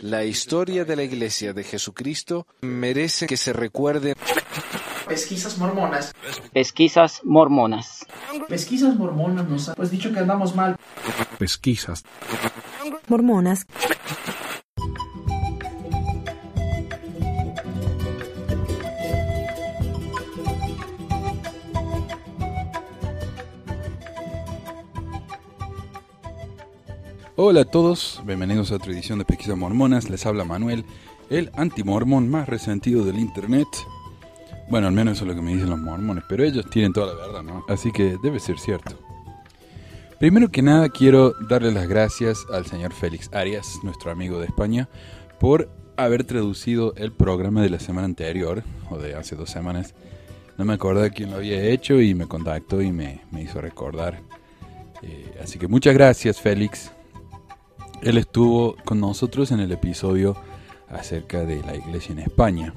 La historia de la Iglesia de Jesucristo merece que se recuerde. Pesquisas mormonas. Pesquisas mormonas. Pesquisas mormonas nos han pues dicho que andamos mal. Pesquisas mormonas. Hola a todos, bienvenidos a otra edición de Pesquisas Mormonas. Les habla Manuel, el antimormón más resentido del internet. Bueno, al menos eso es lo que me dicen los mormones, pero ellos tienen toda la verdad, ¿no? Así que debe ser cierto. Primero que nada, quiero darle las gracias al señor Félix Arias, nuestro amigo de España, por haber traducido el programa de la semana anterior, o de hace dos semanas. No me acordaba quién lo había hecho y me contactó y me, hizo recordar. Eh, así que muchas gracias, Félix. Él estuvo con nosotros en el episodio acerca de la iglesia en España.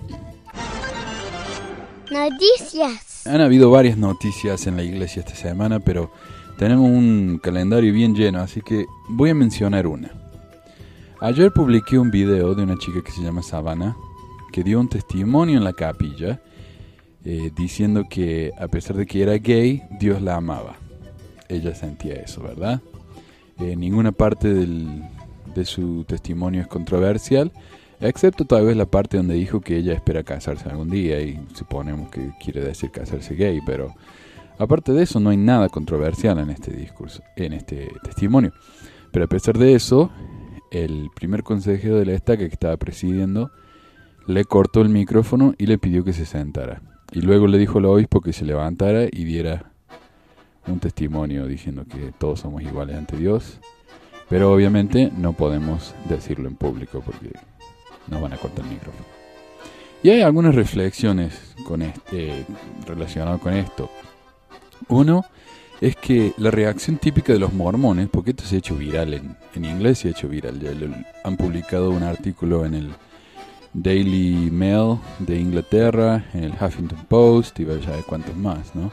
Noticias. Han habido varias noticias en la iglesia esta semana, pero tenemos un calendario bien lleno, así que voy a mencionar una. Ayer publiqué un video de una chica que se llama Savannah, que dio un testimonio en la capilla, eh, diciendo que a pesar de que era gay, Dios la amaba. Ella sentía eso, ¿verdad? Ninguna parte de su testimonio es controversial, excepto tal vez la parte donde dijo que ella espera casarse algún día y suponemos que quiere decir casarse gay, pero aparte de eso no hay nada controversial en este discurso, en este testimonio. Pero a pesar de eso, el primer consejero de la estaca que estaba presidiendo le cortó el micrófono y le pidió que se sentara. Y luego le dijo al obispo que se levantara y diera un testimonio diciendo que todos somos iguales ante Dios, pero obviamente no podemos decirlo en público porque nos van a cortar el micrófono. Y hay algunas reflexiones con este, relacionadas con esto. Uno es que la reacción típica de los mormones, porque esto se ha hecho viral en, en inglés, se ha hecho viral, ya han publicado un artículo en el Daily Mail de Inglaterra, en el Huffington Post y vaya de cuántos más, ¿no?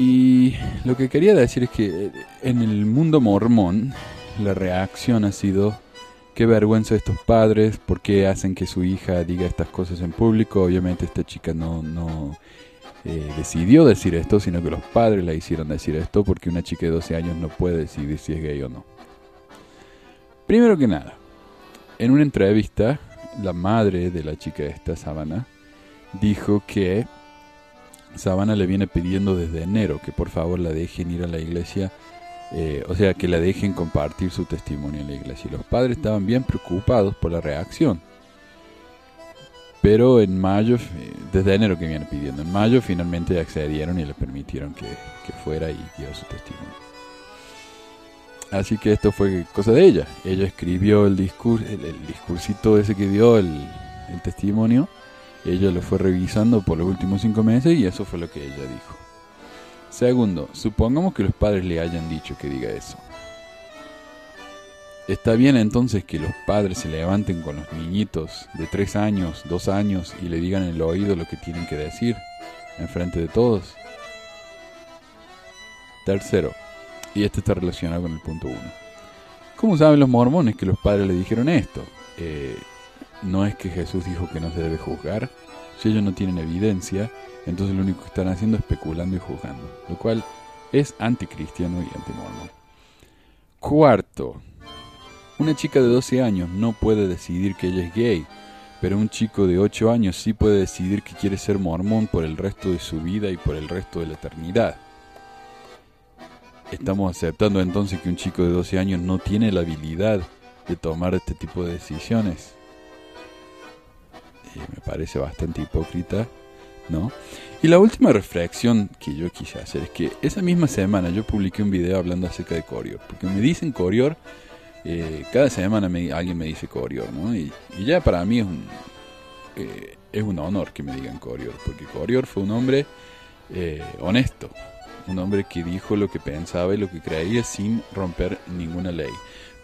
Y lo que quería decir es que eh, en el mundo mormón la reacción ha sido qué vergüenza estos padres, por qué hacen que su hija diga estas cosas en público. Obviamente esta chica no, no eh, decidió decir esto, sino que los padres la hicieron decir esto porque una chica de 12 años no puede decidir si es gay o no. Primero que nada, en una entrevista, la madre de la chica esta, Sabana, dijo que Sabana le viene pidiendo desde enero que por favor la dejen ir a la iglesia, eh, o sea, que la dejen compartir su testimonio en la iglesia. Y los padres estaban bien preocupados por la reacción. Pero en mayo, desde enero que viene pidiendo, en mayo finalmente accedieron y le permitieron que, fuera y diera su testimonio. Así que esto fue cosa de ella. Ella escribió el, discurso, el, discursito ese que dio, el testimonio ella lo fue revisando por los últimos cinco meses y eso fue lo que ella dijo. Segundo, supongamos que los padres le hayan dicho que diga eso. Está bien entonces que los padres se levanten con los niñitos de tres años, dos años y le digan en el oído lo que tienen que decir, en frente de todos. Tercero, y este está relacionado con el punto uno. ¿Cómo saben los mormones que los padres le dijeron esto? Eh, no es que Jesús dijo que no se debe juzgar. Si ellos no tienen evidencia, entonces lo único que están haciendo es especulando y juzgando, lo cual es anticristiano y antimormón. Cuarto, una chica de 12 años no puede decidir que ella es gay, pero un chico de 8 años sí puede decidir que quiere ser mormón por el resto de su vida y por el resto de la eternidad. Estamos aceptando entonces que un chico de 12 años no tiene la habilidad de tomar este tipo de decisiones me parece bastante hipócrita, ¿no? Y la última reflexión que yo quise hacer es que esa misma semana yo publiqué un video hablando acerca de Corior, porque me dicen Corior, eh, cada semana alguien me dice Corior, ¿no? Y, ya para mí es un, eh, es un honor que me digan Corior, porque Corior fue un hombre eh, honesto, un hombre que dijo lo que pensaba y lo que creía sin romper ninguna ley.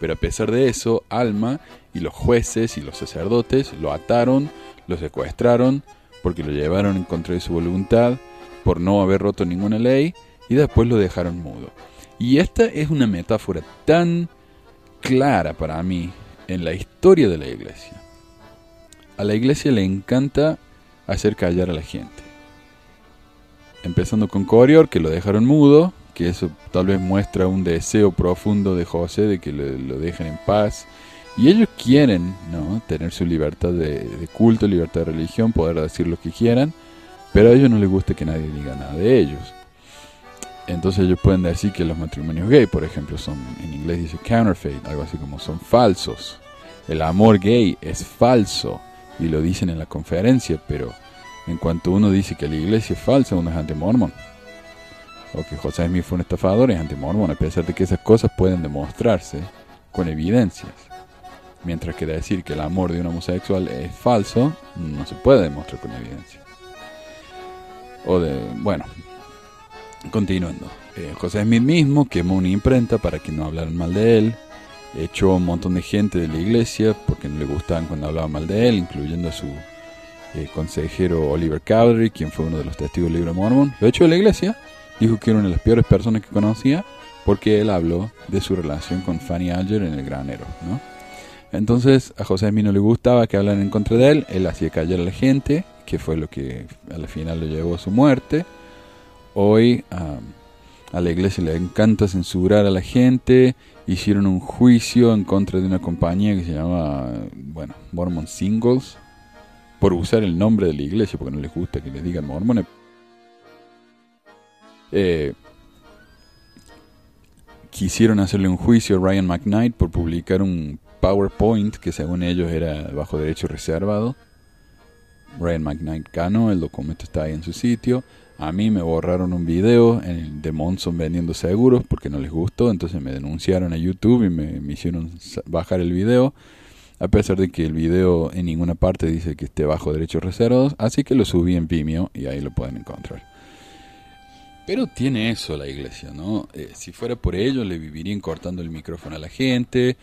Pero a pesar de eso, Alma y los jueces y los sacerdotes lo ataron, lo secuestraron porque lo llevaron en contra de su voluntad por no haber roto ninguna ley y después lo dejaron mudo. Y esta es una metáfora tan clara para mí en la historia de la iglesia. A la iglesia le encanta hacer callar a la gente. Empezando con Corior, que lo dejaron mudo, que eso tal vez muestra un deseo profundo de José de que lo, dejen en paz. Y ellos quieren ¿no? tener su libertad de, de culto, libertad de religión, poder decir lo que quieran, pero a ellos no les gusta que nadie diga nada de ellos. Entonces ellos pueden decir que los matrimonios gay, por ejemplo, son, en inglés dice counterfeit, algo así como son falsos. El amor gay es falso y lo dicen en la conferencia, pero en cuanto uno dice que la iglesia es falsa, uno es anti-mormon. O que José Smith fue un estafador, es anti-mormon, a pesar de que esas cosas pueden demostrarse con evidencias. Mientras que decir que el amor de un homosexual es falso, no se puede demostrar con evidencia. O de, bueno, continuando. Eh, José Smith mismo quemó una imprenta para que no hablaran mal de él. Echó a un montón de gente de la iglesia porque no le gustaban cuando hablaban mal de él, incluyendo a su eh, consejero Oliver Cowdery, quien fue uno de los testigos del libro de Mormon. Lo echó de la iglesia. Dijo que era una de las peores personas que conocía porque él habló de su relación con Fanny Alger en el granero, ¿no? Entonces a José Smith no le gustaba que hablaran en contra de él, él hacía callar a la gente, que fue lo que al final lo llevó a su muerte. Hoy um, a la iglesia le encanta censurar a la gente, hicieron un juicio en contra de una compañía que se llama, bueno, Mormon Singles, por usar el nombre de la iglesia, porque no les gusta que les digan mormones. Eh, quisieron hacerle un juicio a Ryan McKnight por publicar un PowerPoint que según ellos era bajo derecho reservado. Ryan McKnight ganó, el documento está ahí en su sitio. A mí me borraron un video en el de Monson vendiendo seguros porque no les gustó, entonces me denunciaron a YouTube y me, me hicieron bajar el video, a pesar de que el video en ninguna parte dice que esté bajo derechos reservados, así que lo subí en Vimeo y ahí lo pueden encontrar. Pero tiene eso la iglesia, ¿no? Eh, si fuera por ello, le vivirían cortando el micrófono a la gente,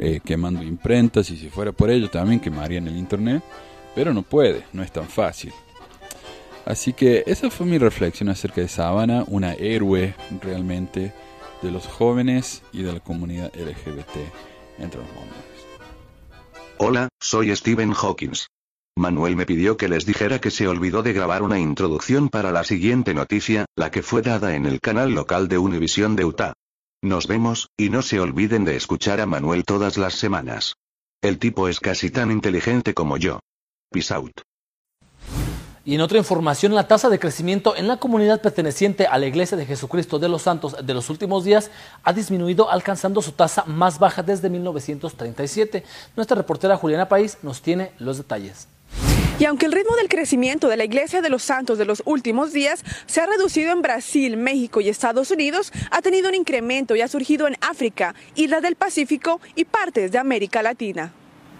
eh, quemando imprentas, y si fuera por ello, también quemarían el internet. Pero no puede, no es tan fácil. Así que esa fue mi reflexión acerca de Sabana, una héroe realmente de los jóvenes y de la comunidad LGBT entre los hombres. Hola, soy Stephen Hawkins. Manuel me pidió que les dijera que se olvidó de grabar una introducción para la siguiente noticia, la que fue dada en el canal local de Univision de Utah. Nos vemos, y no se olviden de escuchar a Manuel todas las semanas. El tipo es casi tan inteligente como yo. Peace out. Y en otra información, la tasa de crecimiento en la comunidad perteneciente a la Iglesia de Jesucristo de los Santos de los últimos días ha disminuido alcanzando su tasa más baja desde 1937. Nuestra reportera Juliana País nos tiene los detalles. Y aunque el ritmo del crecimiento de la Iglesia de los Santos de los últimos días se ha reducido en Brasil, México y Estados Unidos, ha tenido un incremento y ha surgido en África, Islas del Pacífico y partes de América Latina.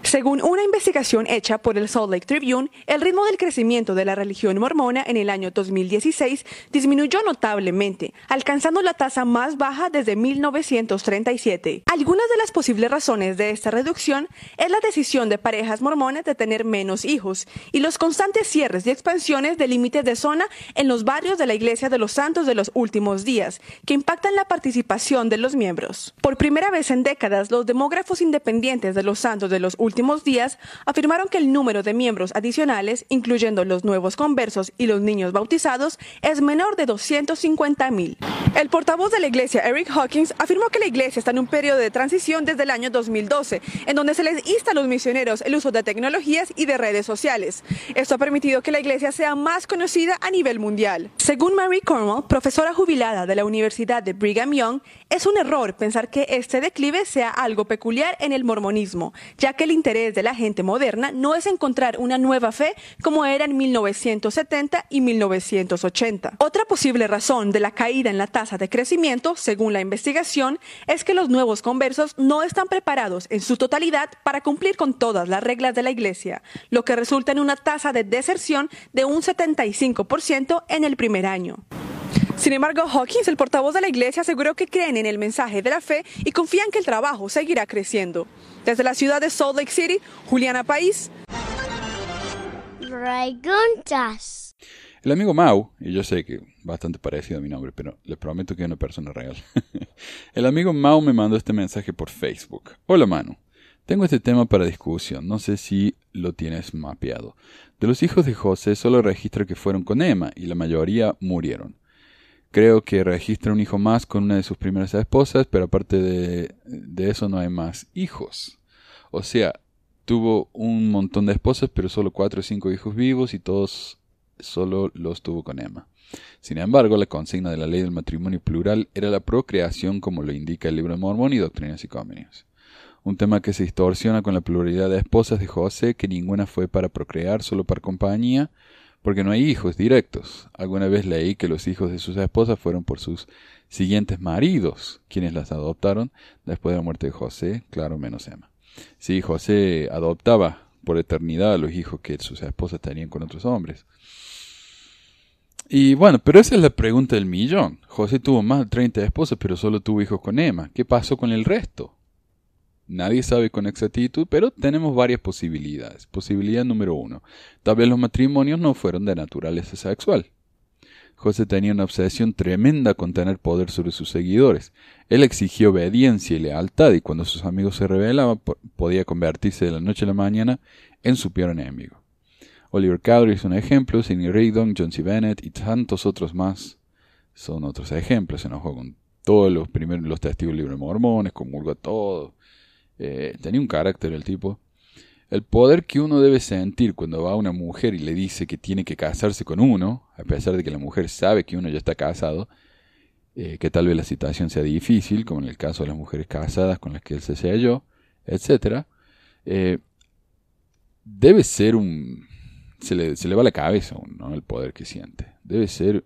Según una investigación hecha por el Salt Lake Tribune, el ritmo del crecimiento de la religión mormona en el año 2016 disminuyó notablemente, alcanzando la tasa más baja desde 1937. Algunas de las posibles razones de esta reducción es la decisión de parejas mormonas de tener menos hijos y los constantes cierres y expansiones de límites de zona en los barrios de la Iglesia de los Santos de los últimos días, que impactan la participación de los miembros. Por primera vez en décadas, los demógrafos independientes de los Santos de los últimos días afirmaron que el número de miembros adicionales, incluyendo los nuevos conversos y los niños bautizados, es menor de 250 mil. El portavoz de la iglesia, Eric Hawkins, afirmó que la iglesia está en un periodo de transición desde el año 2012, en donde se les insta a los misioneros el uso de tecnologías y de redes sociales. Esto ha permitido que la iglesia sea más conocida a nivel mundial. Según Mary Cornwall, profesora jubilada de la Universidad de Brigham Young, es un error pensar que este declive sea algo peculiar en el mormonismo, ya que el interés de la gente moderna no es encontrar una nueva fe como era en 1970 y 1980. Otra posible razón de la caída en la tasa de crecimiento, según la investigación, es que los nuevos conversos no están preparados en su totalidad para cumplir con todas las reglas de la iglesia, lo que resulta en una tasa de deserción de un 75% en el primer año. Sin embargo, Hawkins, el portavoz de la iglesia, aseguró que creen en el mensaje de la fe y confían que el trabajo seguirá creciendo. Desde la ciudad de Salt Lake City, Juliana País. Preguntas. El amigo Mau, y yo sé que bastante parecido a mi nombre, pero les prometo que es una persona real. el amigo Mau me mandó este mensaje por Facebook. Hola Manu, Tengo este tema para discusión, no sé si lo tienes mapeado. De los hijos de José solo registra que fueron con Emma y la mayoría murieron. Creo que registra un hijo más con una de sus primeras esposas, pero aparte de, de eso no hay más hijos. O sea, tuvo un montón de esposas, pero solo cuatro o cinco hijos vivos y todos solo los tuvo con Emma. Sin embargo, la consigna de la ley del matrimonio plural era la procreación como lo indica el libro de Mormón y Doctrinas y Convenios. Un tema que se distorsiona con la pluralidad de esposas de José, que ninguna fue para procrear, solo para compañía, porque no hay hijos directos. Alguna vez leí que los hijos de sus esposas fueron por sus siguientes maridos, quienes las adoptaron después de la muerte de José, claro, menos Emma. Sí, José adoptaba por eternidad a los hijos que sus esposas tenían con otros hombres. Y bueno, pero esa es la pregunta del millón. José tuvo más de 30 esposas, pero solo tuvo hijos con Emma. ¿Qué pasó con el resto? Nadie sabe con exactitud, pero tenemos varias posibilidades. Posibilidad número uno. Tal vez los matrimonios no fueron de naturaleza sexual. José tenía una obsesión tremenda con tener poder sobre sus seguidores. Él exigía obediencia y lealtad y cuando sus amigos se rebelaban podía convertirse de la noche a la mañana en su peor enemigo. Oliver Cowdery es un ejemplo, Sidney Rigdon, John C. Bennett y tantos otros más son otros ejemplos. Se enojó con todos los primeros los testigos libres mormones, comulgó a todos eh, tenía un carácter el tipo. El poder que uno debe sentir cuando va a una mujer y le dice que tiene que casarse con uno, a pesar de que la mujer sabe que uno ya está casado, eh, que tal vez la situación sea difícil, como en el caso de las mujeres casadas con las que él se selló, etc., eh, debe ser un... Se le, se le va la cabeza ¿no? el poder que siente. Debe ser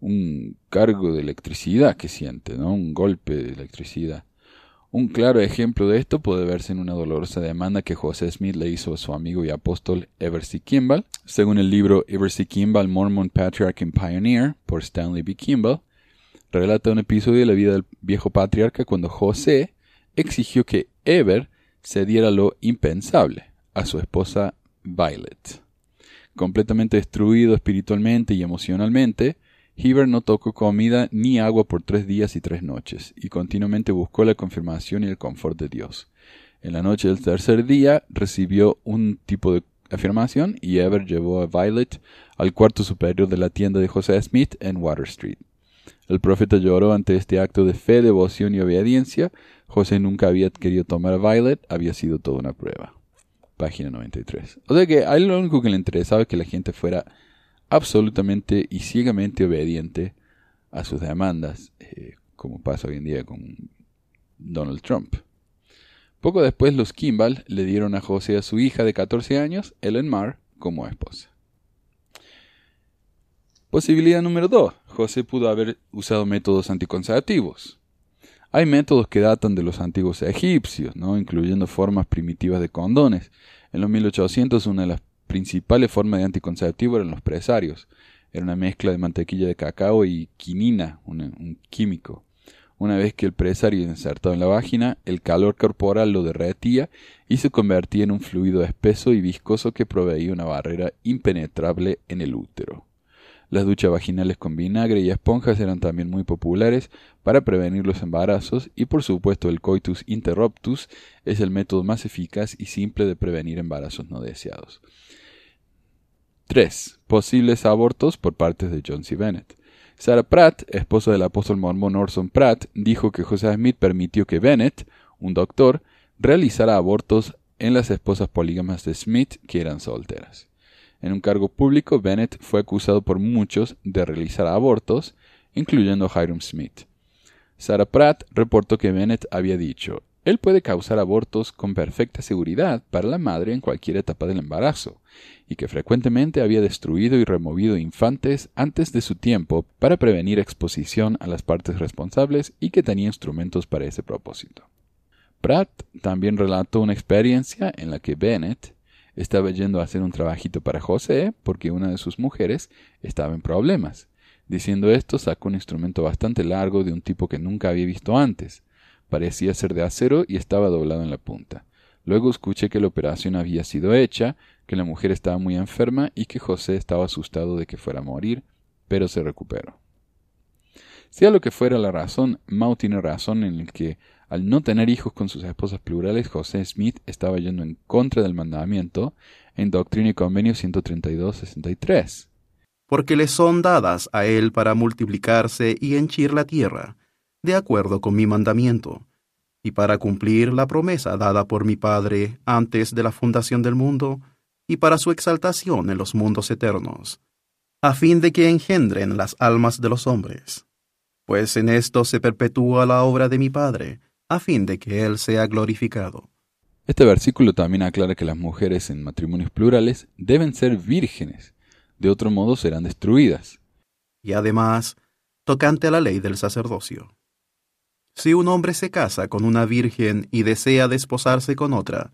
un cargo de electricidad que siente, ¿no? Un golpe de electricidad. Un claro ejemplo de esto puede verse en una dolorosa demanda que José Smith le hizo a su amigo y apóstol Eversey Kimball. Según el libro Eversey Kimball, Mormon Patriarch and Pioneer, por Stanley B. Kimball, relata un episodio de la vida del viejo patriarca cuando José exigió que Ever cediera lo impensable a su esposa Violet. Completamente destruido espiritualmente y emocionalmente, Heber no tocó comida ni agua por tres días y tres noches, y continuamente buscó la confirmación y el confort de Dios. En la noche del tercer día recibió un tipo de afirmación y Ever llevó a Violet al cuarto superior de la tienda de José Smith en Water Street. El profeta lloró ante este acto de fe, devoción y obediencia. José nunca había querido tomar a Violet, había sido toda una prueba. Página 93. O sea que a él lo único que le interesaba es que la gente fuera absolutamente y ciegamente obediente a sus demandas, eh, como pasa hoy en día con Donald Trump. Poco después los Kimball le dieron a José a su hija de 14 años, Ellen Marr, como esposa. Posibilidad número 2. José pudo haber usado métodos anticonceptivos. Hay métodos que datan de los antiguos egipcios, ¿no? incluyendo formas primitivas de condones. En los 1800 una de las principales formas de anticonceptivo eran los presarios. Era una mezcla de mantequilla de cacao y quinina, un, químico. Una vez que el presario insertado en la vagina, el calor corporal lo derretía y se convertía en un fluido espeso y viscoso que proveía una barrera impenetrable en el útero. Las duchas vaginales con vinagre y esponjas eran también muy populares para prevenir los embarazos y por supuesto el coitus interruptus es el método más eficaz y simple de prevenir embarazos no deseados. 3. Posibles abortos por parte de John C. Bennett. Sarah Pratt, esposa del apóstol mormón Orson Pratt, dijo que José Smith permitió que Bennett, un doctor, realizara abortos en las esposas polígamas de Smith que eran solteras. En un cargo público, Bennett fue acusado por muchos de realizar abortos, incluyendo Hiram Smith. Sarah Pratt reportó que Bennett había dicho, él puede causar abortos con perfecta seguridad para la madre en cualquier etapa del embarazo, y que frecuentemente había destruido y removido infantes antes de su tiempo para prevenir exposición a las partes responsables y que tenía instrumentos para ese propósito. Pratt también relató una experiencia en la que Bennett estaba yendo a hacer un trabajito para José porque una de sus mujeres estaba en problemas. Diciendo esto, sacó un instrumento bastante largo de un tipo que nunca había visto antes, Parecía ser de acero y estaba doblado en la punta. Luego escuché que la operación había sido hecha, que la mujer estaba muy enferma y que José estaba asustado de que fuera a morir, pero se recuperó. Sea lo que fuera la razón, Mao tiene razón en el que Al no tener hijos con sus esposas plurales, José Smith estaba yendo en contra del mandamiento en Doctrina y Convenio 132-63. Porque le son dadas a él para multiplicarse y henchir la tierra, de acuerdo con mi mandamiento, y para cumplir la promesa dada por mi Padre antes de la fundación del mundo, y para su exaltación en los mundos eternos, a fin de que engendren las almas de los hombres. Pues en esto se perpetúa la obra de mi Padre, a fin de que Él sea glorificado. Este versículo también aclara que las mujeres en matrimonios plurales deben ser vírgenes, de otro modo serán destruidas. Y además, tocante a la ley del sacerdocio. Si un hombre se casa con una virgen y desea desposarse con otra,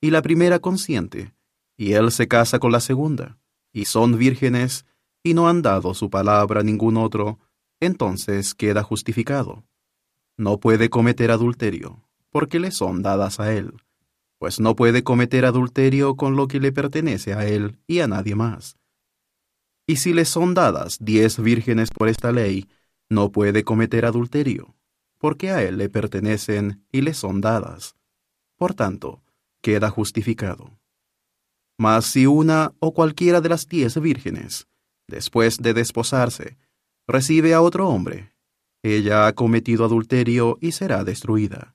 y la primera consiente, y él se casa con la segunda, y son vírgenes, y no han dado su palabra a ningún otro, entonces queda justificado. No puede cometer adulterio, porque le son dadas a él, pues no puede cometer adulterio con lo que le pertenece a él y a nadie más. Y si le son dadas diez vírgenes por esta ley, no puede cometer adulterio, porque a él le pertenecen y le son dadas. Por tanto, queda justificado. Mas si una o cualquiera de las diez vírgenes, después de desposarse, recibe a otro hombre, ella ha cometido adulterio y será destruida.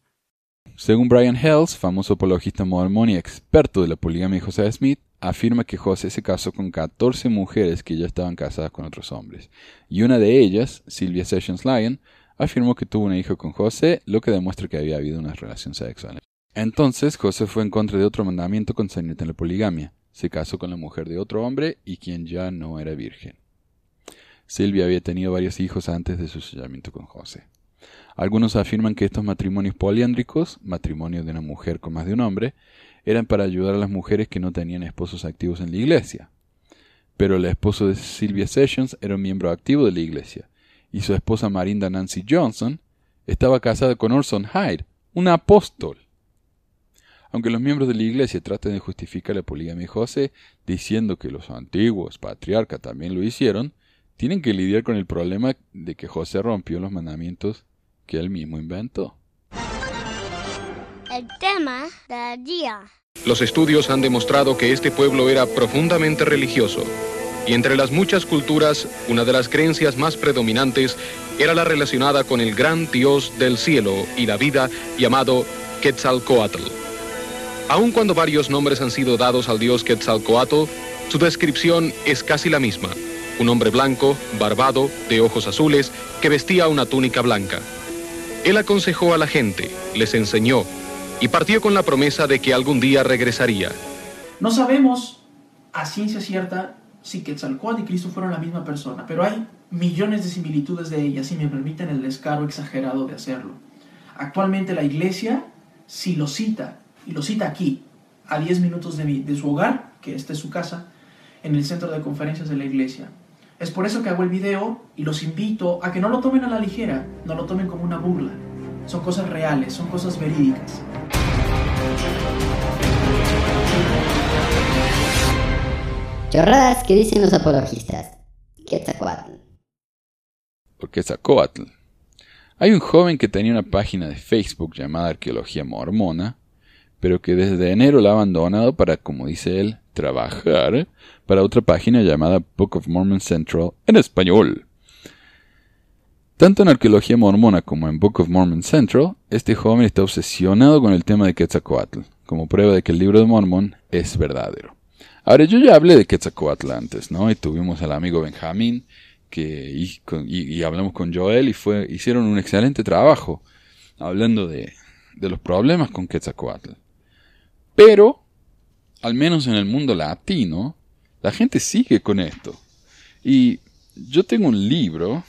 Según Brian Hells, famoso apologista mormón y experto de la poligamia de José Smith, afirma que José se casó con 14 mujeres que ya estaban casadas con otros hombres, y una de ellas, Sylvia Sessions Lyon, afirmó que tuvo un hijo con José, lo que demuestra que había habido una relación sexual. Entonces José fue en contra de otro mandamiento concerniente en la poligamia. Se casó con la mujer de otro hombre y quien ya no era virgen. Silvia había tenido varios hijos antes de su sellamiento con José. Algunos afirman que estos matrimonios poliándricos, matrimonio de una mujer con más de un hombre, eran para ayudar a las mujeres que no tenían esposos activos en la iglesia. Pero el esposo de Sylvia Sessions era un miembro activo de la iglesia, y su esposa Marinda Nancy Johnson estaba casada con Orson Hyde, un apóstol. Aunque los miembros de la Iglesia traten de justificar la poligamia de José diciendo que los antiguos patriarcas también lo hicieron, tienen que lidiar con el problema de que José rompió los mandamientos que él mismo inventó. El tema del día. Los estudios han demostrado que este pueblo era profundamente religioso y entre las muchas culturas, una de las creencias más predominantes era la relacionada con el gran dios del cielo y la vida llamado Quetzalcoatl. Aun cuando varios nombres han sido dados al dios Quetzalcoatl, su descripción es casi la misma. Un hombre blanco, barbado, de ojos azules, que vestía una túnica blanca. Él aconsejó a la gente, les enseñó y partió con la promesa de que algún día regresaría. No sabemos a ciencia cierta si Quetzalcóatl y Cristo fueron la misma persona, pero hay millones de similitudes de ellas, si me permiten el descaro exagerado de hacerlo. Actualmente la iglesia si lo cita y lo cita aquí, a 10 minutos de, de su hogar, que esta es su casa, en el centro de conferencias de la iglesia. Es por eso que hago el video y los invito a que no lo tomen a la ligera, no lo tomen como una burla. Son cosas reales, son cosas verídicas. Chorradas que dicen los apologistas. Quetzalcoatl. O Quetzalcoatl. Hay un joven que tenía una página de Facebook llamada Arqueología Mormona, pero que desde enero la ha abandonado para, como dice él, trabajar para otra página llamada Book of Mormon Central en español. Tanto en Arqueología Mormona como en Book of Mormon Central, este joven está obsesionado con el tema de Quetzalcoatl, como prueba de que el libro de Mormon es verdadero. Ahora, yo ya hablé de Quetzalcoatl antes, ¿no? Y tuvimos al amigo Benjamín, que, y, hablamos con Joel, y fue, hicieron un excelente trabajo hablando de, de los problemas con Quetzalcoatl. Pero, al menos en el mundo latino, la gente sigue con esto. Y yo tengo un libro,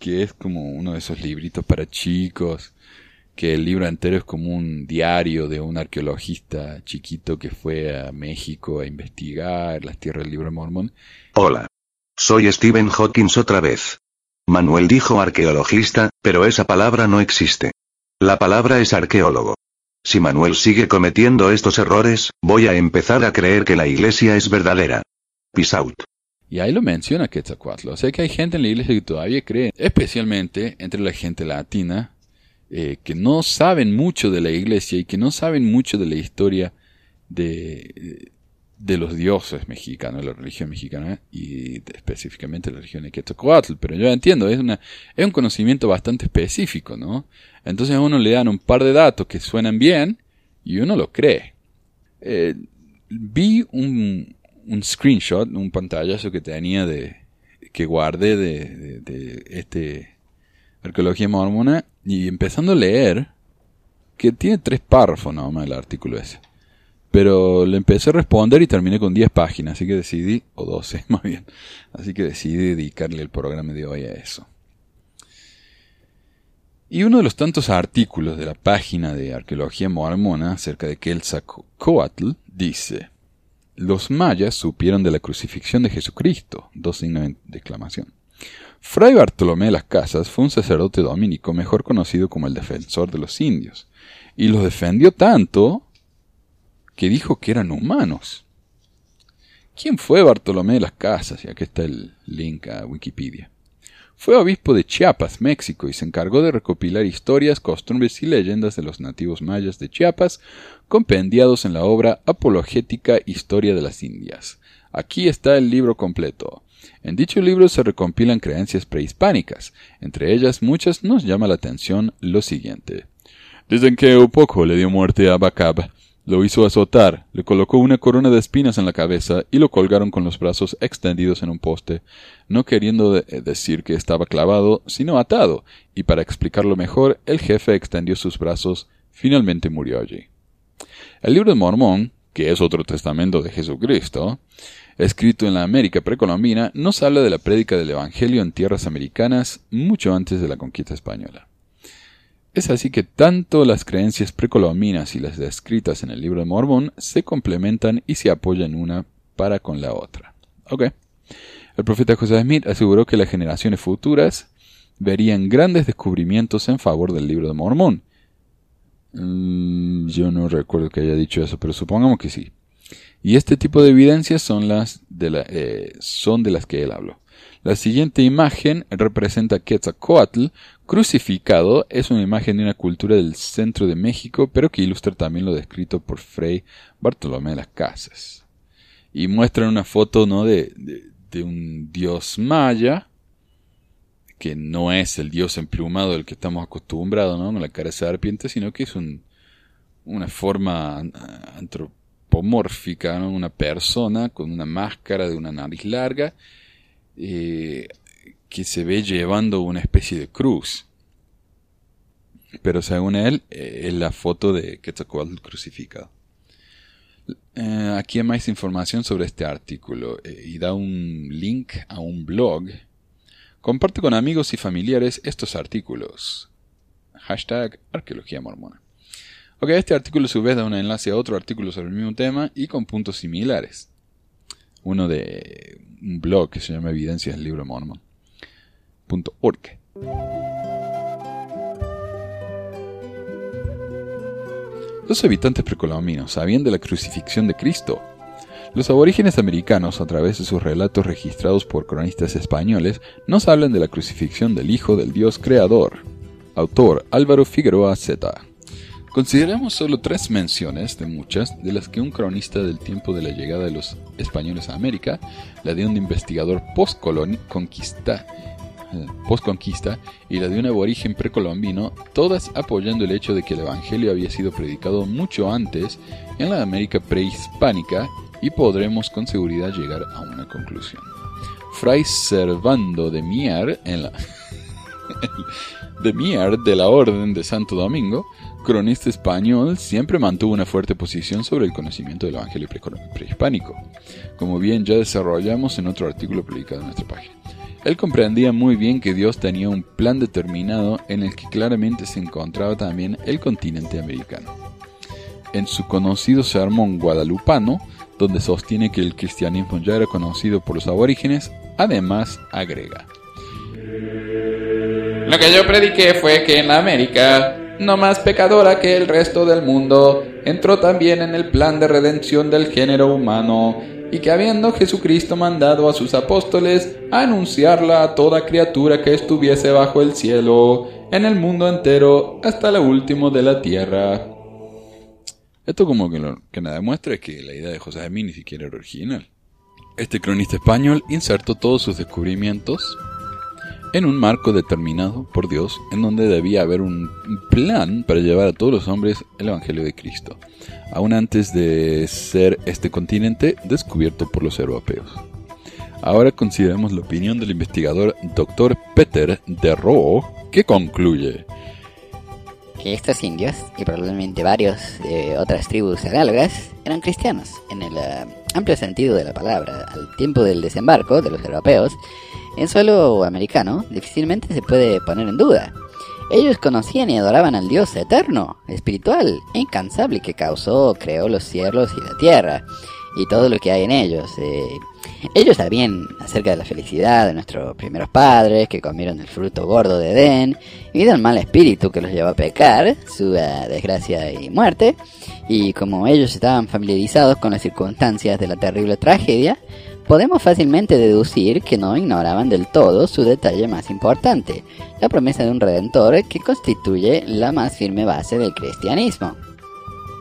que es como uno de esos libritos para chicos, que el libro entero es como un diario de un arqueologista chiquito que fue a México a investigar las tierras del libro mormón. Hola. Soy Stephen Hawkins otra vez. Manuel dijo arqueologista, pero esa palabra no existe. La palabra es arqueólogo. Si Manuel sigue cometiendo estos errores, voy a empezar a creer que la iglesia es verdadera. Peace out. Y ahí lo menciona Quetzalcoatl. O sea que hay gente en la iglesia que todavía cree, especialmente entre la gente latina, eh, que no saben mucho de la iglesia y que no saben mucho de la historia de, de los dioses mexicanos, la religión mexicana y específicamente la religión de Quetzalcoatl. Pero yo entiendo, es, una, es un conocimiento bastante específico, ¿no? Entonces a uno le dan un par de datos que suenan bien y uno lo cree. Eh, vi un, un screenshot, un pantallazo que tenía de que guardé de, de, este arqueología mormona y empezando a leer que tiene tres párrafos nomás el artículo ese. Pero le empecé a responder y terminé con 10 páginas, así que decidí, o 12 más bien, así que decidí dedicarle el programa de hoy a eso. Y uno de los tantos artículos de la página de arqueología mormona acerca de Quetzalcoatl dice, los mayas supieron de la crucifixión de Jesucristo, dos signos de exclamación. Fray Bartolomé de las Casas fue un sacerdote dominico mejor conocido como el defensor de los indios, y los defendió tanto que dijo que eran humanos. ¿Quién fue Bartolomé de las Casas? Y aquí está el link a Wikipedia. Fue obispo de Chiapas, México, y se encargó de recopilar historias, costumbres y leyendas de los nativos mayas de Chiapas, compendiados en la obra apologética Historia de las Indias. Aquí está el libro completo. En dicho libro se recompilan creencias prehispánicas. Entre ellas muchas nos llama la atención lo siguiente. Dicen que Upoco le dio muerte a Bacab, lo hizo azotar, le colocó una corona de espinas en la cabeza y lo colgaron con los brazos extendidos en un poste, no queriendo eh, decir que estaba clavado, sino atado, y para explicarlo mejor, el jefe extendió sus brazos, finalmente murió allí. El libro de Mormón, que es otro testamento de Jesucristo, escrito en la América precolombina, nos habla de la prédica del Evangelio en tierras americanas mucho antes de la conquista española. Es así que tanto las creencias precolombinas y las descritas en el libro de Mormón se complementan y se apoyan una para con la otra. Ok. El profeta José Smith aseguró que las generaciones futuras verían grandes descubrimientos en favor del libro de Mormón. Mm, yo no recuerdo que haya dicho eso, pero supongamos que sí. Y este tipo de evidencias son las de, la, eh, son de las que él habló. La siguiente imagen representa a Quetzalcoatl crucificado. Es una imagen de una cultura del centro de México, pero que ilustra también lo descrito por Fray Bartolomé de las Casas. Y muestran una foto ¿no? de, de, un dios maya, que no es el dios emplumado del que estamos acostumbrados, ¿no? con la cara de serpiente, sino que es un, una forma antropomórfica, una persona con una máscara de una nariz larga eh, que se ve llevando una especie de cruz. Pero según él, eh, es la foto de Quetzalcoatl crucificado. Eh, aquí hay más información sobre este artículo y da un link a un blog. Comparte con amigos y familiares estos artículos. Hashtag arqueología mormona. Ok, este artículo a su vez da un enlace a otro artículo sobre el mismo tema y con puntos similares. Uno de un blog que se llama Evidencias del Libro Mormon. Los habitantes precolombinos sabían de la crucifixión de Cristo. Los aborígenes americanos, a través de sus relatos registrados por cronistas españoles, nos hablan de la crucifixión del Hijo del Dios Creador. Autor Álvaro Figueroa Z. Consideremos solo tres menciones de muchas de las que un cronista del tiempo de la llegada de los españoles a América, la de un investigador post-conquista eh, y la de un aborigen precolombino, todas apoyando el hecho de que el Evangelio había sido predicado mucho antes en la América prehispánica y podremos con seguridad llegar a una conclusión. Fray Servando de Mier en la de Mier de la Orden de Santo Domingo cronista español siempre mantuvo una fuerte posición sobre el conocimiento del Evangelio prehispánico, como bien ya desarrollamos en otro artículo publicado en nuestra página. Él comprendía muy bien que Dios tenía un plan determinado en el que claramente se encontraba también el continente americano. En su conocido sermón guadalupano, donde sostiene que el cristianismo ya era conocido por los aborígenes, además agrega. Lo que yo prediqué fue que en la América no más pecadora que el resto del mundo, entró también en el plan de redención del género humano, y que habiendo Jesucristo mandado a sus apóstoles a anunciarla a toda criatura que estuviese bajo el cielo, en el mundo entero hasta lo último de la tierra. Esto como que lo que nada demuestra es que la idea de José de Mí ni siquiera era original. Este cronista español insertó todos sus descubrimientos en un marco determinado por Dios en donde debía haber un plan para llevar a todos los hombres el Evangelio de Cristo, aún antes de ser este continente descubierto por los europeos. Ahora consideremos la opinión del investigador Dr. Peter de Roo, que concluye que estos indios, y probablemente varios de otras tribus análogas, eran cristianos, en el eh, amplio sentido de la palabra. Al tiempo del desembarco de los europeos, en suelo americano difícilmente se puede poner en duda. Ellos conocían y adoraban al Dios eterno, espiritual incansable que causó, creó los cielos y la tierra, y todo lo que hay en ellos. Eh, ellos sabían acerca de la felicidad de nuestros primeros padres, que comieron el fruto gordo de Edén, y del mal espíritu que los llevó a pecar, su eh, desgracia y muerte, y como ellos estaban familiarizados con las circunstancias de la terrible tragedia, podemos fácilmente deducir que no ignoraban del todo su detalle más importante, la promesa de un redentor que constituye la más firme base del cristianismo.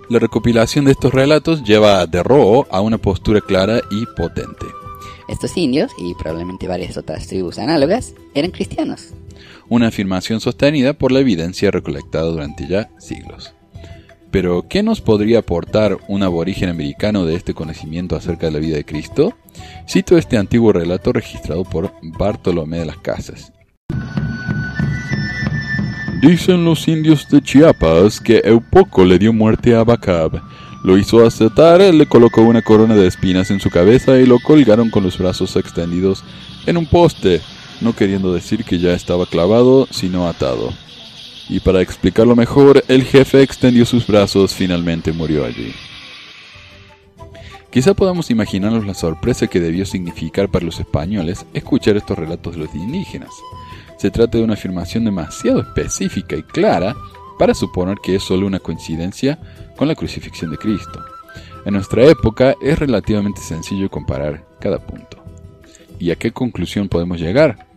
La recopilación de estos relatos lleva a Derro a una postura clara y potente. Estos indios, y probablemente varias otras tribus análogas, eran cristianos. Una afirmación sostenida por la evidencia recolectada durante ya siglos. Pero, ¿qué nos podría aportar un aborigen americano de este conocimiento acerca de la vida de Cristo? Cito este antiguo relato registrado por Bartolomé de las Casas. Dicen los indios de Chiapas que Eupoco le dio muerte a Bacab. Lo hizo aceptar, le colocó una corona de espinas en su cabeza y lo colgaron con los brazos extendidos en un poste, no queriendo decir que ya estaba clavado, sino atado. Y para explicarlo mejor, el jefe extendió sus brazos, finalmente murió allí. Quizá podamos imaginarnos la sorpresa que debió significar para los españoles escuchar estos relatos de los indígenas. Se trata de una afirmación demasiado específica y clara para suponer que es solo una coincidencia con la crucifixión de Cristo. En nuestra época es relativamente sencillo comparar cada punto. ¿Y a qué conclusión podemos llegar?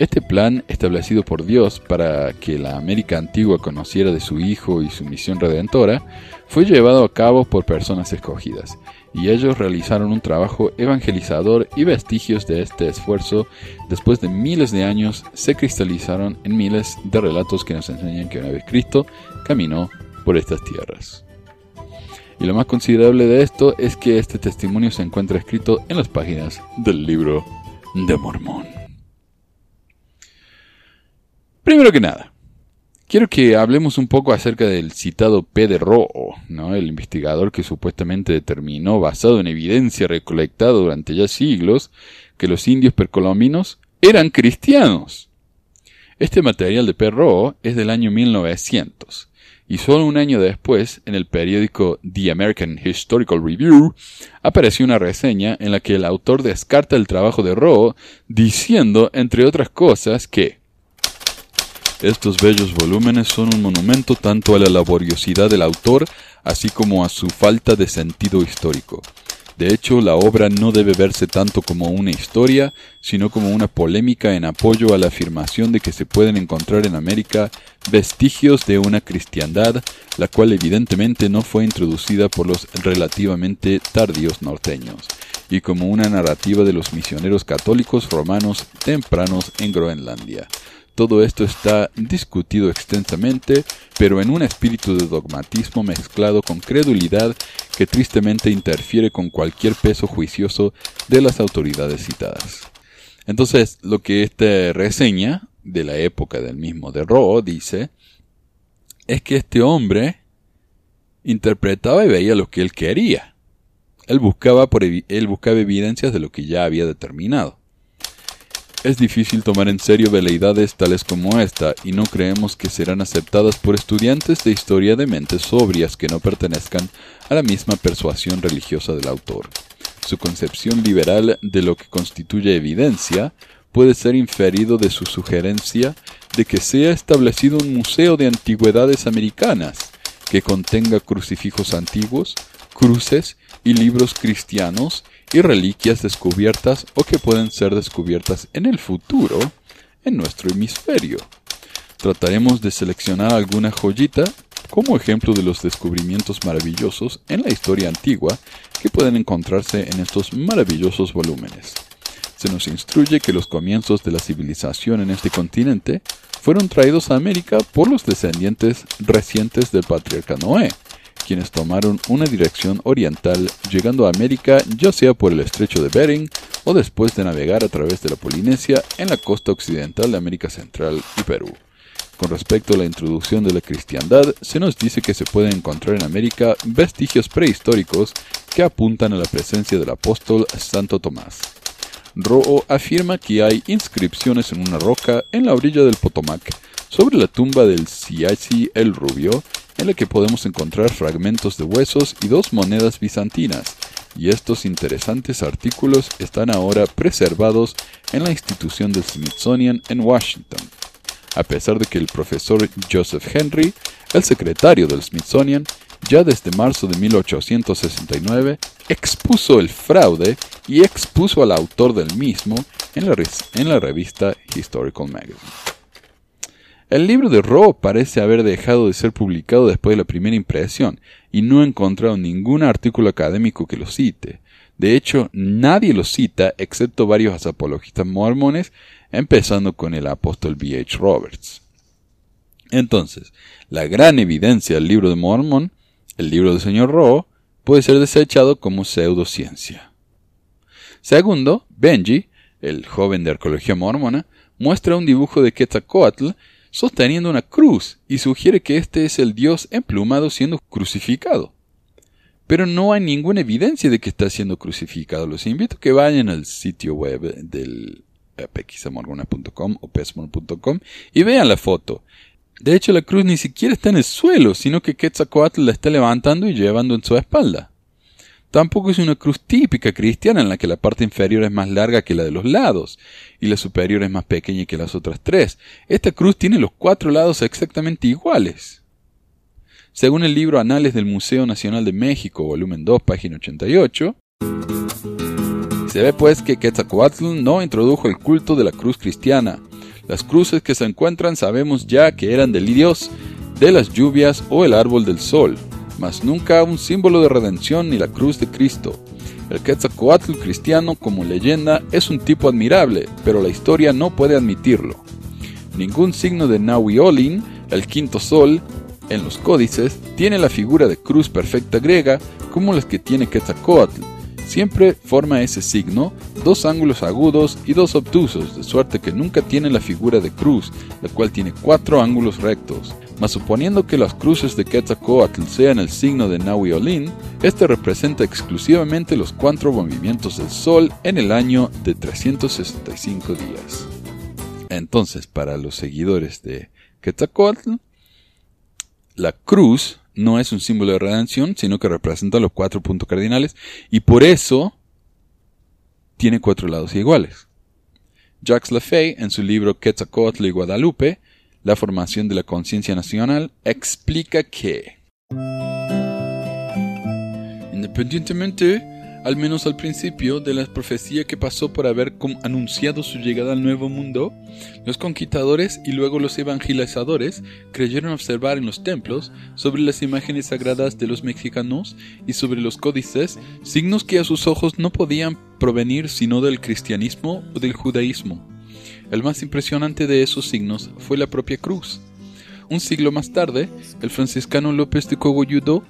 Este plan, establecido por Dios para que la América antigua conociera de su Hijo y su misión redentora, fue llevado a cabo por personas escogidas, y ellos realizaron un trabajo evangelizador y vestigios de este esfuerzo, después de miles de años, se cristalizaron en miles de relatos que nos enseñan que una vez Cristo caminó por estas tierras. Y lo más considerable de esto es que este testimonio se encuentra escrito en las páginas del libro de Mormón. Primero que nada, quiero que hablemos un poco acerca del citado Pedro, ¿no? el investigador que supuestamente determinó, basado en evidencia recolectada durante ya siglos, que los indios percolombinos eran cristianos. Este material de Perro es del año 1900 y solo un año después, en el periódico The American Historical Review, apareció una reseña en la que el autor descarta el trabajo de Roe, diciendo, entre otras cosas, que estos bellos volúmenes son un monumento tanto a la laboriosidad del autor, así como a su falta de sentido histórico. De hecho, la obra no debe verse tanto como una historia, sino como una polémica en apoyo a la afirmación de que se pueden encontrar en América vestigios de una cristiandad, la cual evidentemente no fue introducida por los relativamente tardíos norteños, y como una narrativa de los misioneros católicos romanos tempranos en Groenlandia. Todo esto está discutido extensamente, pero en un espíritu de dogmatismo mezclado con credulidad que tristemente interfiere con cualquier peso juicioso de las autoridades citadas. Entonces, lo que esta reseña de la época del mismo de Roe dice es que este hombre interpretaba y veía lo que él quería. Él buscaba, por, él buscaba evidencias de lo que ya había determinado. Es difícil tomar en serio veleidades tales como esta, y no creemos que serán aceptadas por estudiantes de historia de mentes sobrias que no pertenezcan a la misma persuasión religiosa del autor. Su concepción liberal de lo que constituye evidencia puede ser inferido de su sugerencia de que sea establecido un museo de antigüedades americanas que contenga crucifijos antiguos, cruces y libros cristianos y reliquias descubiertas o que pueden ser descubiertas en el futuro en nuestro hemisferio. trataremos de seleccionar alguna joyita como ejemplo de los descubrimientos maravillosos en la historia antigua que pueden encontrarse en estos maravillosos volúmenes. Se nos instruye que los comienzos de la civilización en este continente fueron traídos a América por los descendientes recientes del patriarca Noé, quienes tomaron una dirección oriental llegando a América ya sea por el estrecho de Bering o después de navegar a través de la Polinesia en la costa occidental de América Central y Perú. Con respecto a la introducción de la cristiandad, se nos dice que se pueden encontrar en América vestigios prehistóricos que apuntan a la presencia del apóstol Santo Tomás. Ro'o afirma que hay inscripciones en una roca en la orilla del Potomac sobre la tumba del Siachi el Rubio, en la que podemos encontrar fragmentos de huesos y dos monedas bizantinas, y estos interesantes artículos están ahora preservados en la institución del Smithsonian en Washington a pesar de que el profesor Joseph Henry, el secretario del Smithsonian, ya desde marzo de 1869 expuso el fraude y expuso al autor del mismo en la, en la revista Historical Magazine. El libro de Rowe parece haber dejado de ser publicado después de la primera impresión y no he encontrado ningún artículo académico que lo cite. De hecho, nadie lo cita excepto varios apologistas mormones empezando con el apóstol B. H. Roberts. Entonces, la gran evidencia del libro de Mormon, el libro del señor Rowe, puede ser desechado como pseudociencia. Segundo, Benji, el joven de arqueología mormona, muestra un dibujo de Quetzalcoatl sosteniendo una cruz y sugiere que este es el dios emplumado siendo crucificado. Pero no hay ninguna evidencia de que está siendo crucificado. Los invito a que vayan al sitio web del pxamorgona.com o pesmon.com y vean la foto. De hecho, la cruz ni siquiera está en el suelo, sino que Quetzalcoatl la está levantando y llevando en su espalda. Tampoco es una cruz típica cristiana en la que la parte inferior es más larga que la de los lados y la superior es más pequeña que las otras tres. Esta cruz tiene los cuatro lados exactamente iguales. Según el libro Anales del Museo Nacional de México, volumen 2, página 88, se ve pues que Quetzalcoatl no introdujo el culto de la cruz cristiana. Las cruces que se encuentran sabemos ya que eran del dios de las lluvias o el árbol del sol, mas nunca un símbolo de redención ni la cruz de Cristo. El Quetzalcoatl cristiano como leyenda es un tipo admirable, pero la historia no puede admitirlo. Ningún signo de Nahui el quinto sol, en los códices tiene la figura de cruz perfecta griega como las que tiene Quetzalcoatl, Siempre forma ese signo dos ángulos agudos y dos obtusos, de suerte que nunca tiene la figura de cruz, la cual tiene cuatro ángulos rectos. Mas suponiendo que las cruces de Quetzalcoatl sean el signo de Nahui este representa exclusivamente los cuatro movimientos del Sol en el año de 365 días. Entonces, para los seguidores de Quetzalcoatl, la cruz no es un símbolo de redención, sino que representa los cuatro puntos cardinales y por eso tiene cuatro lados iguales. Jacques Lafay, en su libro Quetzalcoatl y Guadalupe, La formación de la conciencia nacional, explica que, independientemente al menos al principio, de la profecía que pasó por haber anunciado su llegada al Nuevo Mundo, los conquistadores y luego los evangelizadores creyeron observar en los templos, sobre las imágenes sagradas de los mexicanos y sobre los códices, signos que a sus ojos no podían provenir sino del cristianismo o del judaísmo. El más impresionante de esos signos fue la propia cruz. Un siglo más tarde, el franciscano López de Cogolludo,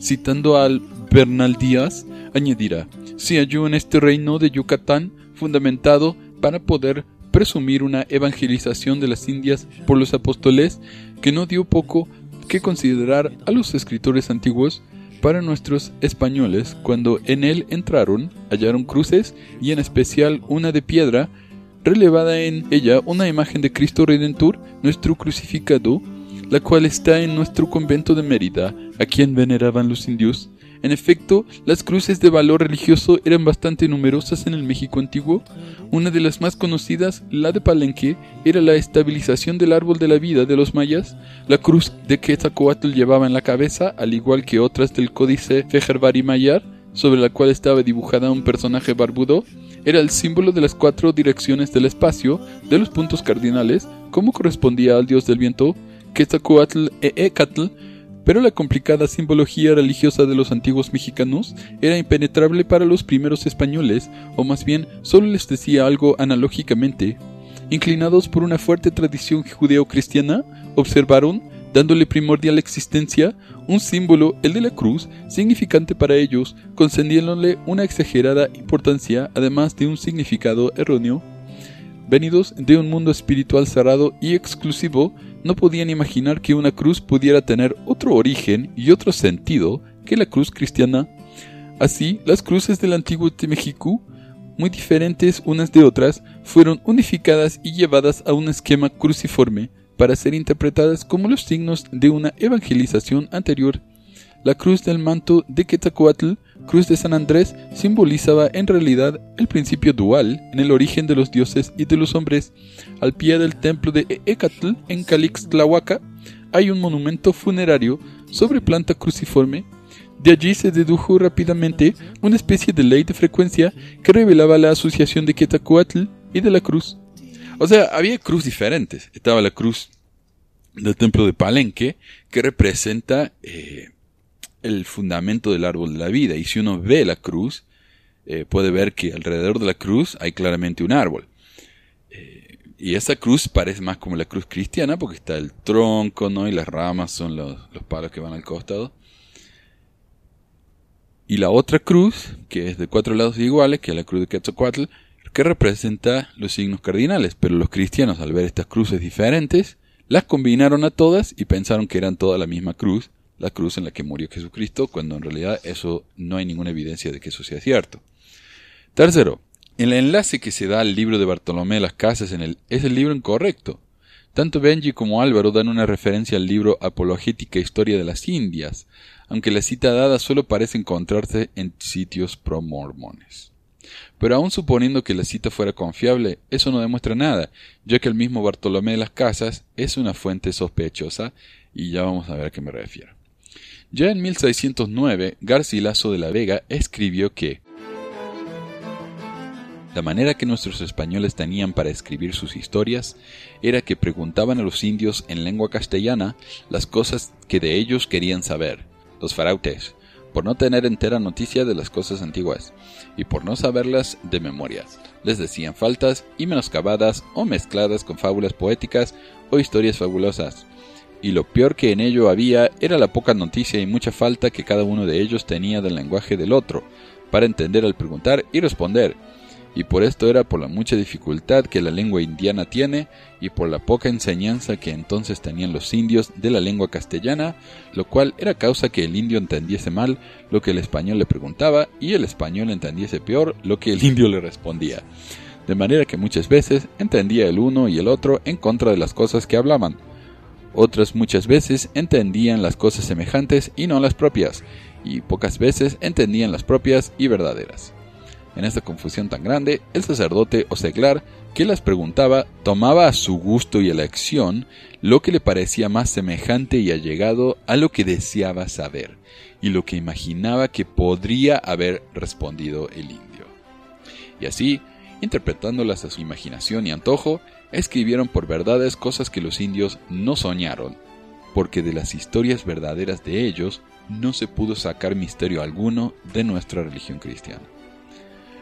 citando al Bernal Díaz, añadirá, se halló en este reino de Yucatán fundamentado para poder presumir una evangelización de las Indias por los apóstoles que no dio poco que considerar a los escritores antiguos para nuestros españoles cuando en él entraron, hallaron cruces y en especial una de piedra, relevada en ella una imagen de Cristo Redentor, nuestro crucificado, la cual está en nuestro convento de Mérida, a quien veneraban los indios, en efecto, las cruces de valor religioso eran bastante numerosas en el México antiguo. Una de las más conocidas, la de Palenque, era la estabilización del árbol de la vida de los mayas. La cruz de Quetzalcoatl llevaba en la cabeza, al igual que otras del códice Fejerbari Mayar, sobre la cual estaba dibujada un personaje barbudo, era el símbolo de las cuatro direcciones del espacio, de los puntos cardinales, como correspondía al dios del viento, Quetzalcoatl e Ecatl, pero la complicada simbología religiosa de los antiguos mexicanos era impenetrable para los primeros españoles, o más bien solo les decía algo analógicamente. Inclinados por una fuerte tradición judeo-cristiana, observaron, dándole primordial existencia, un símbolo, el de la cruz, significante para ellos, concediéndole una exagerada importancia, además de un significado erróneo. Venidos de un mundo espiritual cerrado y exclusivo, no podían imaginar que una cruz pudiera tener otro origen y otro sentido que la cruz cristiana. Así, las cruces del antiguo México, muy diferentes unas de otras, fueron unificadas y llevadas a un esquema cruciforme para ser interpretadas como los signos de una evangelización anterior. La cruz del manto de Quetzalcoatl, cruz de San Andrés, simbolizaba en realidad el principio dual en el origen de los dioses y de los hombres. Al pie del templo de Ecatl, en Calixtlahuaca, hay un monumento funerario sobre planta cruciforme. De allí se dedujo rápidamente una especie de ley de frecuencia que revelaba la asociación de Quetzalcoatl y de la cruz. O sea, había cruz diferentes. Estaba la cruz del templo de Palenque, que representa eh, el fundamento del árbol de la vida. Y si uno ve la cruz, eh, puede ver que alrededor de la cruz hay claramente un árbol. Eh, y esa cruz parece más como la cruz cristiana, porque está el tronco, ¿no? Y las ramas son los, los palos que van al costado. Y la otra cruz, que es de cuatro lados iguales, que es la cruz de Quetzalcoatl, que representa los signos cardinales, pero los cristianos al ver estas cruces diferentes, las combinaron a todas y pensaron que eran toda la misma cruz, la cruz en la que murió Jesucristo, cuando en realidad eso no hay ninguna evidencia de que eso sea cierto. Tercero, el enlace que se da al libro de Bartolomé de las Casas en el, es el libro incorrecto. Tanto Benji como Álvaro dan una referencia al libro Apologética Historia de las Indias, aunque la cita dada solo parece encontrarse en sitios pro-mormones. Pero aun suponiendo que la cita fuera confiable, eso no demuestra nada, ya que el mismo Bartolomé de las Casas es una fuente sospechosa, y ya vamos a ver a qué me refiero. Ya en 1609, Garcilaso de la Vega escribió que la manera que nuestros españoles tenían para escribir sus historias era que preguntaban a los indios en lengua castellana las cosas que de ellos querían saber, los farautes, por no tener entera noticia de las cosas antiguas, y por no saberlas de memoria. Les decían faltas y menoscabadas o mezcladas con fábulas poéticas o historias fabulosas. Y lo peor que en ello había era la poca noticia y mucha falta que cada uno de ellos tenía del lenguaje del otro, para entender al preguntar y responder, y por esto era por la mucha dificultad que la lengua indiana tiene y por la poca enseñanza que entonces tenían los indios de la lengua castellana, lo cual era causa que el indio entendiese mal lo que el español le preguntaba y el español entendiese peor lo que el indio le respondía. De manera que muchas veces entendía el uno y el otro en contra de las cosas que hablaban. Otras muchas veces entendían las cosas semejantes y no las propias, y pocas veces entendían las propias y verdaderas. En esta confusión tan grande, el sacerdote o seglar que las preguntaba tomaba a su gusto y elección lo que le parecía más semejante y allegado a lo que deseaba saber, y lo que imaginaba que podría haber respondido el indio. Y así, interpretándolas a su imaginación y antojo, escribieron por verdades cosas que los indios no soñaron, porque de las historias verdaderas de ellos no se pudo sacar misterio alguno de nuestra religión cristiana.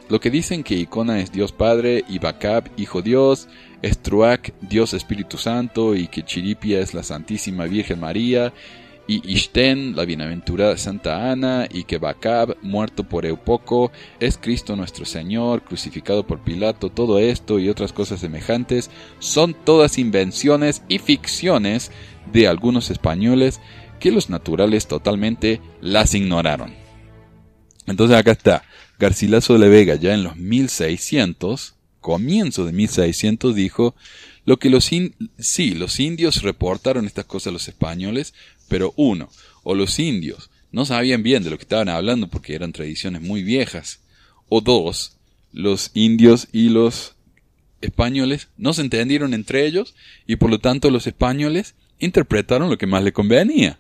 Lo que dicen que Icona es Dios Padre y Bacab Hijo Dios, Estruac Dios Espíritu Santo y que Chiripia es la Santísima Virgen María y Ishten la bienaventurada Santa Ana y que Bacab muerto por Eupoco es Cristo nuestro Señor crucificado por Pilato, todo esto y otras cosas semejantes son todas invenciones y ficciones de algunos españoles que los naturales totalmente las ignoraron. Entonces acá está. Garcilaso de la Vega ya en los 1600, comienzo de 1600, dijo lo que los sí, los indios reportaron estas cosas a los españoles, pero uno, o los indios no sabían bien de lo que estaban hablando porque eran tradiciones muy viejas, o dos, los indios y los españoles no se entendieron entre ellos y por lo tanto los españoles interpretaron lo que más le convenía.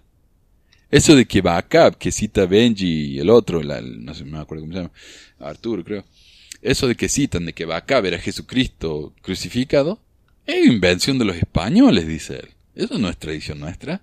Eso de que Bacab, que cita Benji y el otro, no sé, me acuerdo cómo se llama, Arturo creo, Eso de que citan de que va a ver a Jesucristo crucificado, es invención de los españoles, dice él. Eso no es tradición nuestra.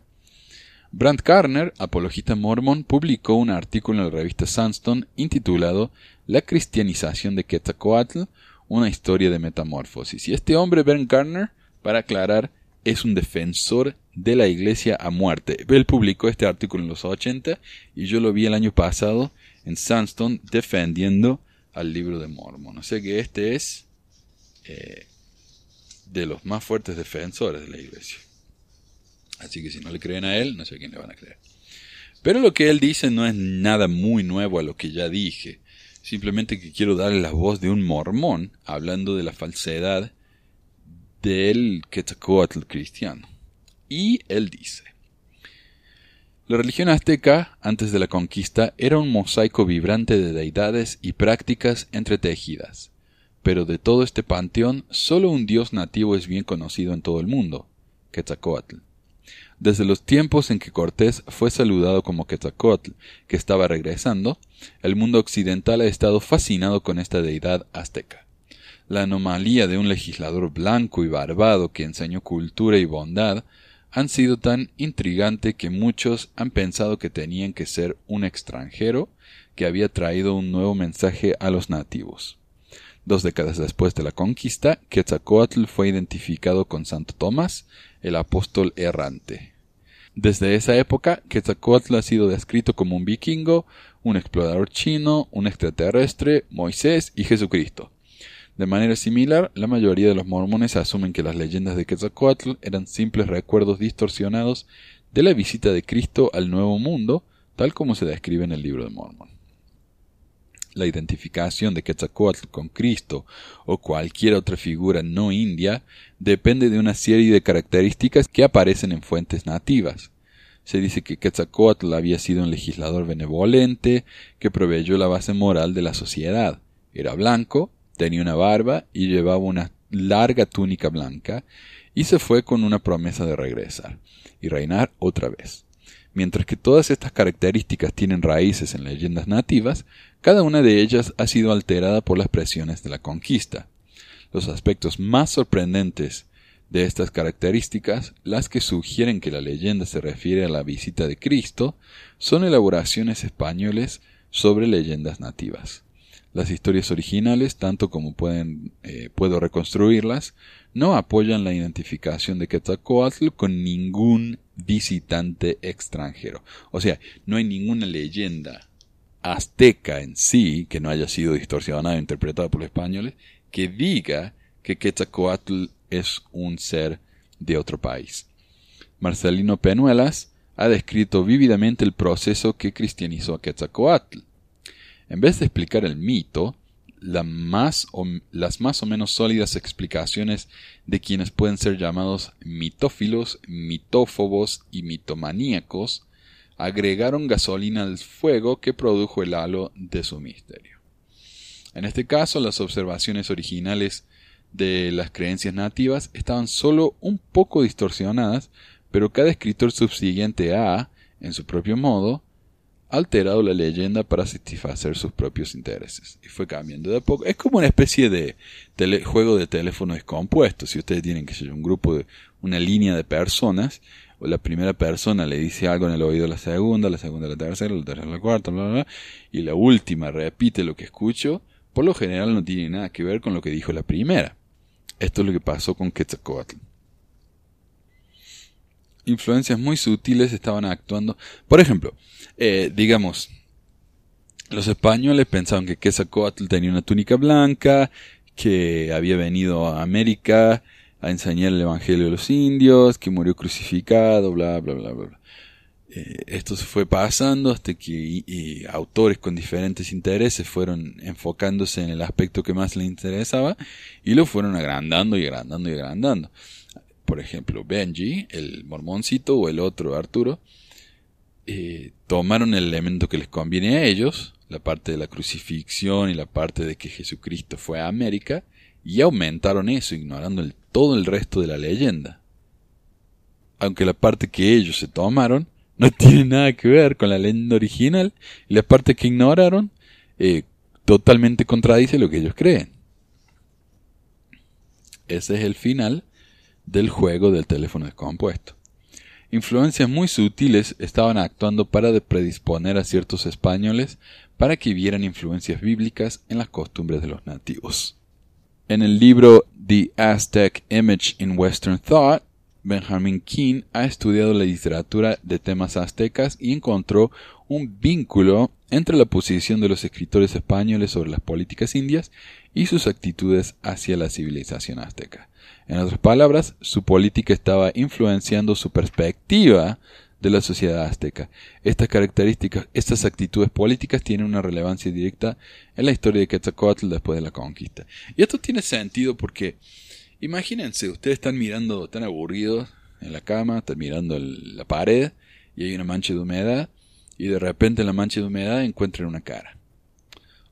Brandt Carner, apologista mormón, publicó un artículo en la revista Sunstone intitulado La cristianización de Quetzalcoatl, una historia de metamorfosis. Y este hombre, Brandt Carner, para aclarar, es un defensor de la iglesia a muerte. Él publicó este artículo en los 80 y yo lo vi el año pasado en Sunstone defendiendo al libro de Mormon. O sea que este es eh, de los más fuertes defensores de la iglesia. Así que si no le creen a él, no sé a quién le van a creer. Pero lo que él dice no es nada muy nuevo a lo que ya dije. Simplemente que quiero darle la voz de un mormón hablando de la falsedad del Quetzalcoatl cristiano. Y él dice, la religión azteca, antes de la conquista, era un mosaico vibrante de deidades y prácticas entretejidas. Pero de todo este panteón, solo un dios nativo es bien conocido en todo el mundo, Quetzalcoatl. Desde los tiempos en que Cortés fue saludado como Quetzalcoatl, que estaba regresando, el mundo occidental ha estado fascinado con esta deidad azteca. La anomalía de un legislador blanco y barbado que enseñó cultura y bondad han sido tan intrigante que muchos han pensado que tenían que ser un extranjero que había traído un nuevo mensaje a los nativos. Dos décadas después de la conquista, Quetzalcoatl fue identificado con Santo Tomás, el apóstol errante. Desde esa época, Quetzalcoatl ha sido descrito como un vikingo, un explorador chino, un extraterrestre, Moisés y Jesucristo. De manera similar, la mayoría de los mormones asumen que las leyendas de Quetzalcoatl eran simples recuerdos distorsionados de la visita de Cristo al Nuevo Mundo, tal como se describe en el libro de Mormon. La identificación de Quetzalcoatl con Cristo o cualquier otra figura no india depende de una serie de características que aparecen en fuentes nativas. Se dice que Quetzalcoatl había sido un legislador benevolente que proveyó la base moral de la sociedad. Era blanco, tenía una barba y llevaba una larga túnica blanca, y se fue con una promesa de regresar y reinar otra vez. Mientras que todas estas características tienen raíces en leyendas nativas, cada una de ellas ha sido alterada por las presiones de la conquista. Los aspectos más sorprendentes de estas características, las que sugieren que la leyenda se refiere a la visita de Cristo, son elaboraciones españoles sobre leyendas nativas. Las historias originales, tanto como pueden, eh, puedo reconstruirlas, no apoyan la identificación de Quetzalcoatl con ningún visitante extranjero. O sea, no hay ninguna leyenda azteca en sí, que no haya sido distorsionada o interpretada por los españoles, que diga que Quetzalcoatl es un ser de otro país. Marcelino Penuelas ha descrito vívidamente el proceso que cristianizó a Quetzalcoatl. En vez de explicar el mito, las más o menos sólidas explicaciones de quienes pueden ser llamados mitófilos, mitófobos y mitomaníacos agregaron gasolina al fuego que produjo el halo de su misterio. En este caso, las observaciones originales de las creencias nativas estaban solo un poco distorsionadas, pero cada escritor subsiguiente a, en su propio modo, alterado la leyenda para satisfacer sus propios intereses. Y fue cambiando de a poco. Es como una especie de juego de teléfono descompuesto. Si ustedes tienen que ser un grupo de una línea de personas, o la primera persona le dice algo en el oído a la segunda, la segunda a la tercera, la tercera a la cuarta, bla, bla, bla, y la última repite lo que escucho, por lo general no tiene nada que ver con lo que dijo la primera. Esto es lo que pasó con Quetzalcoatl influencias muy sutiles estaban actuando. Por ejemplo, eh, digamos, los españoles pensaban que Quetzalcoatl tenía una túnica blanca, que había venido a América a enseñar el evangelio de los indios, que murió crucificado, bla, bla, bla, bla. Eh, esto se fue pasando hasta que autores con diferentes intereses fueron enfocándose en el aspecto que más les interesaba y lo fueron agrandando y agrandando y agrandando por ejemplo, Benji, el mormoncito, o el otro, Arturo, eh, tomaron el elemento que les conviene a ellos, la parte de la crucifixión y la parte de que Jesucristo fue a América, y aumentaron eso, ignorando todo el resto de la leyenda. Aunque la parte que ellos se tomaron no tiene nada que ver con la leyenda original, y la parte que ignoraron eh, totalmente contradice lo que ellos creen. Ese es el final del juego del teléfono descompuesto. Influencias muy sutiles estaban actuando para predisponer a ciertos españoles para que vieran influencias bíblicas en las costumbres de los nativos. En el libro The Aztec Image in Western Thought, Benjamin King ha estudiado la literatura de temas aztecas y encontró un vínculo entre la posición de los escritores españoles sobre las políticas indias y sus actitudes hacia la civilización azteca. En otras palabras, su política estaba influenciando su perspectiva de la sociedad azteca. Estas características, estas actitudes políticas tienen una relevancia directa en la historia de Quetzalcoatl después de la conquista. Y esto tiene sentido porque, imagínense, ustedes están mirando, están aburridos en la cama, están mirando la pared y hay una mancha de humedad y de repente en la mancha de humedad encuentran una cara.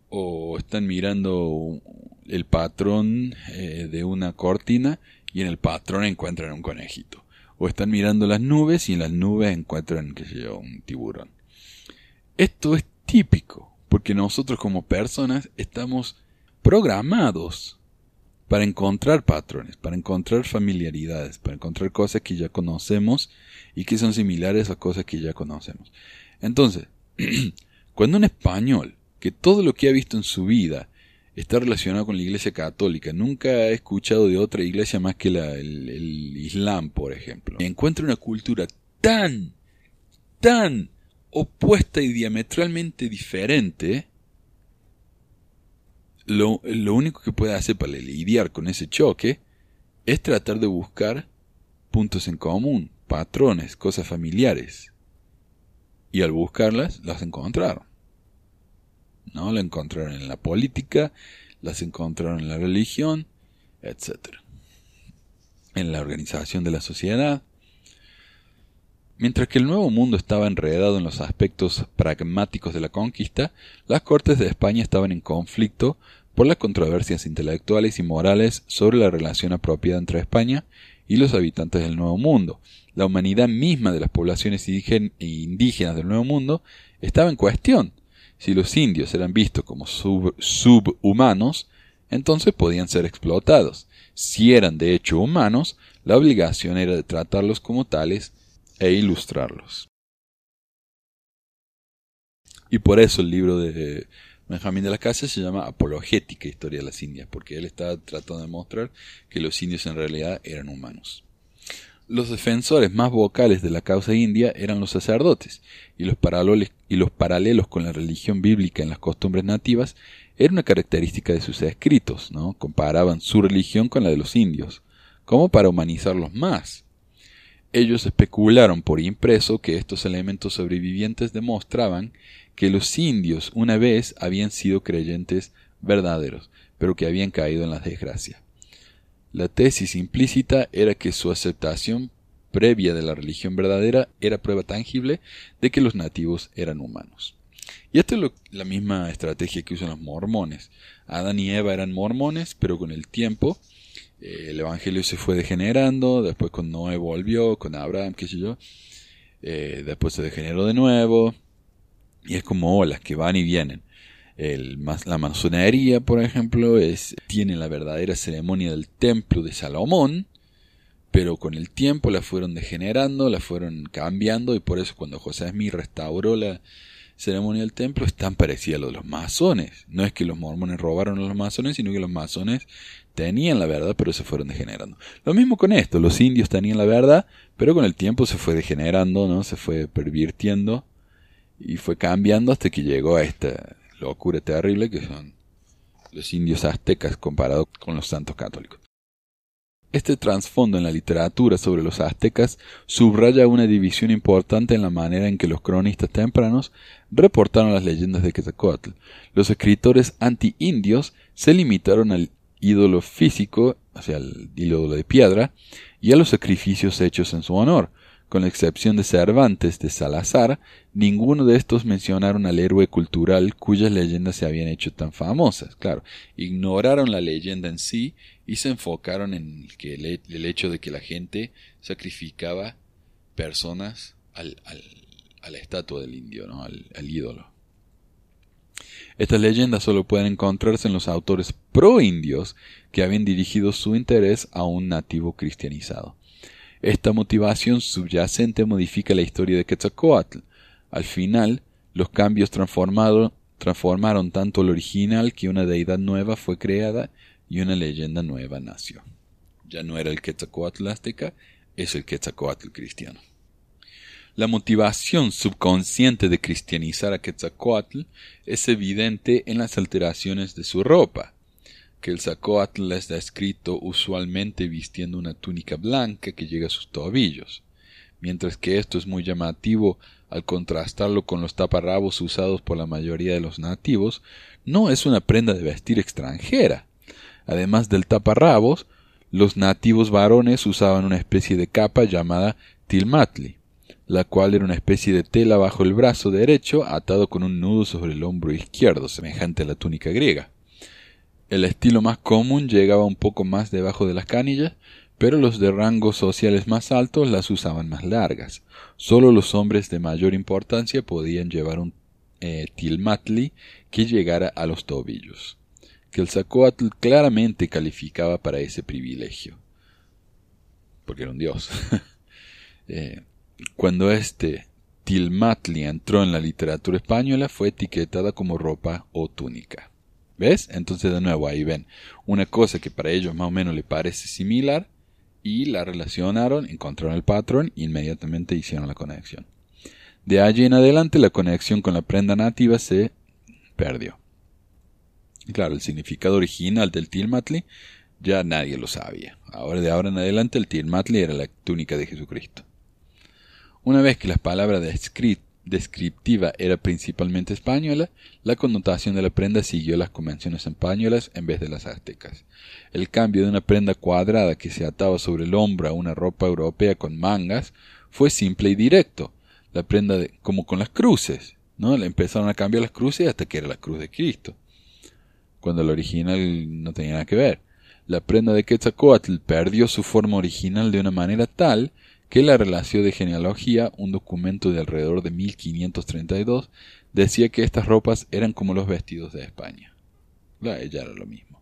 O están mirando el patrón eh, de una cortina y en el patrón encuentran un conejito o están mirando las nubes y en las nubes encuentran, qué sé un tiburón. Esto es típico, porque nosotros como personas estamos programados para encontrar patrones, para encontrar familiaridades, para encontrar cosas que ya conocemos y que son similares a cosas que ya conocemos. Entonces, cuando un español, que todo lo que ha visto en su vida está relacionado con la Iglesia Católica. Nunca he escuchado de otra iglesia más que la, el, Islam, por ejemplo. Encuentra una cultura tan, tan opuesta y diametralmente diferente. Lo, lo único que puede hacer para lidiar con ese choque es tratar de buscar puntos en común, patrones, cosas familiares. Y al buscarlas, las encontraron. ¿No? La encontraron en la política, las encontraron en la religión, etc. En la organización de la sociedad. Mientras que el Nuevo Mundo estaba enredado en los aspectos pragmáticos de la conquista, las Cortes de España estaban en conflicto por las controversias intelectuales y morales sobre la relación apropiada entre España y los habitantes del Nuevo Mundo. La humanidad misma de las poblaciones indígenas del Nuevo Mundo estaba en cuestión, si los indios eran vistos como subhumanos, entonces podían ser explotados. Si eran de hecho humanos, la obligación era de tratarlos como tales e ilustrarlos. Y por eso el libro de Benjamín de la Casa se llama Apologética Historia de las Indias, porque él está tratando de mostrar que los indios en realidad eran humanos. Los defensores más vocales de la causa india eran los sacerdotes, y los, y los paralelos con la religión bíblica en las costumbres nativas era una característica de sus escritos, ¿no? Comparaban su religión con la de los indios, como para humanizarlos más. Ellos especularon por impreso que estos elementos sobrevivientes demostraban que los indios una vez habían sido creyentes verdaderos, pero que habían caído en la desgracia. La tesis implícita era que su aceptación previa de la religión verdadera era prueba tangible de que los nativos eran humanos. Y esta es la misma estrategia que usan los mormones. Adán y Eva eran mormones, pero con el tiempo eh, el evangelio se fue degenerando, después con Noé volvió, con Abraham, qué sé yo, eh, después se degeneró de nuevo, y es como olas que van y vienen la masonería, por ejemplo, es, tiene la verdadera ceremonia del templo de Salomón, pero con el tiempo la fueron degenerando, la fueron cambiando, y por eso cuando José Smith restauró la ceremonia del templo es tan parecida a lo de los masones. No es que los mormones robaron a los masones, sino que los masones tenían la verdad, pero se fueron degenerando. Lo mismo con esto, los indios tenían la verdad, pero con el tiempo se fue degenerando, ¿no? Se fue pervirtiendo y fue cambiando hasta que llegó a esta locura terrible que son los indios aztecas comparados con los santos católicos. Este trasfondo en la literatura sobre los aztecas subraya una división importante en la manera en que los cronistas tempranos reportaron las leyendas de Quetzalcoatl. Los escritores anti-indios se limitaron al ídolo físico, o sea, al ídolo de piedra, y a los sacrificios hechos en su honor, con la excepción de Cervantes de Salazar, ninguno de estos mencionaron al héroe cultural cuyas leyendas se habían hecho tan famosas. Claro, ignoraron la leyenda en sí y se enfocaron en el, hecho de que la gente sacrificaba personas al, a la estatua del indio, ¿no? al, ídolo. Estas leyendas solo pueden encontrarse en los autores pro-indios que habían dirigido su interés a un nativo cristianizado. Esta motivación subyacente modifica la historia de Quetzalcoatl. Al final, los cambios transformaron, tanto el original que una deidad nueva fue creada y una leyenda nueva nació. Ya no era el Quetzalcoatl azteca, es el Quetzalcoatl cristiano. La motivación subconsciente de cristianizar a Quetzalcoatl es evidente en las alteraciones de su ropa. Quetzalcoatl es descrito usualmente vistiendo una túnica blanca que llega a sus tobillos, mientras que esto es muy llamativo al contrastarlo con los taparrabos usados por la mayoría de los nativos, no es una prenda de vestir extranjera. Además del taparrabos, los nativos varones usaban una especie de capa llamada tilmatli, la cual era una especie de tela bajo el brazo derecho atado con un nudo sobre el hombro izquierdo, semejante a la túnica griega. El estilo más común llegaba un poco más debajo de las canillas, pero los de rangos sociales más altos las usaban más largas. Solo los hombres de mayor importancia podían llevar un eh, tilmatli que llegara a los tobillos, que el claramente calificaba para ese privilegio, porque era un dios. eh, cuando este tilmatli entró en la literatura española fue etiquetada como ropa o túnica. ¿Ves? Entonces de nuevo ahí ven una cosa que para ellos más o menos le parece similar y la relacionaron, encontraron el patrón e inmediatamente hicieron la conexión. De allí en adelante la conexión con la prenda nativa se perdió. Claro, el significado original del tilmatli ya nadie lo sabía. Ahora de ahora en adelante el tilmatli era la túnica de Jesucristo. Una vez que la palabra descriptiva era principalmente española, la connotación de la prenda siguió las convenciones españolas en vez de las aztecas. El cambio de una prenda cuadrada que se ataba sobre el hombro a una ropa europea con mangas fue simple y directo. La prenda de, como con las cruces, ¿no? Le empezaron a cambiar las cruces hasta que era la cruz de Cristo, cuando la original no tenía nada que ver. La prenda de Quetzalcoatl perdió su forma original de una manera tal que la relación de genealogía, un documento de alrededor de 1532, decía que estas ropas eran como los vestidos de España. La, ella era lo mismo.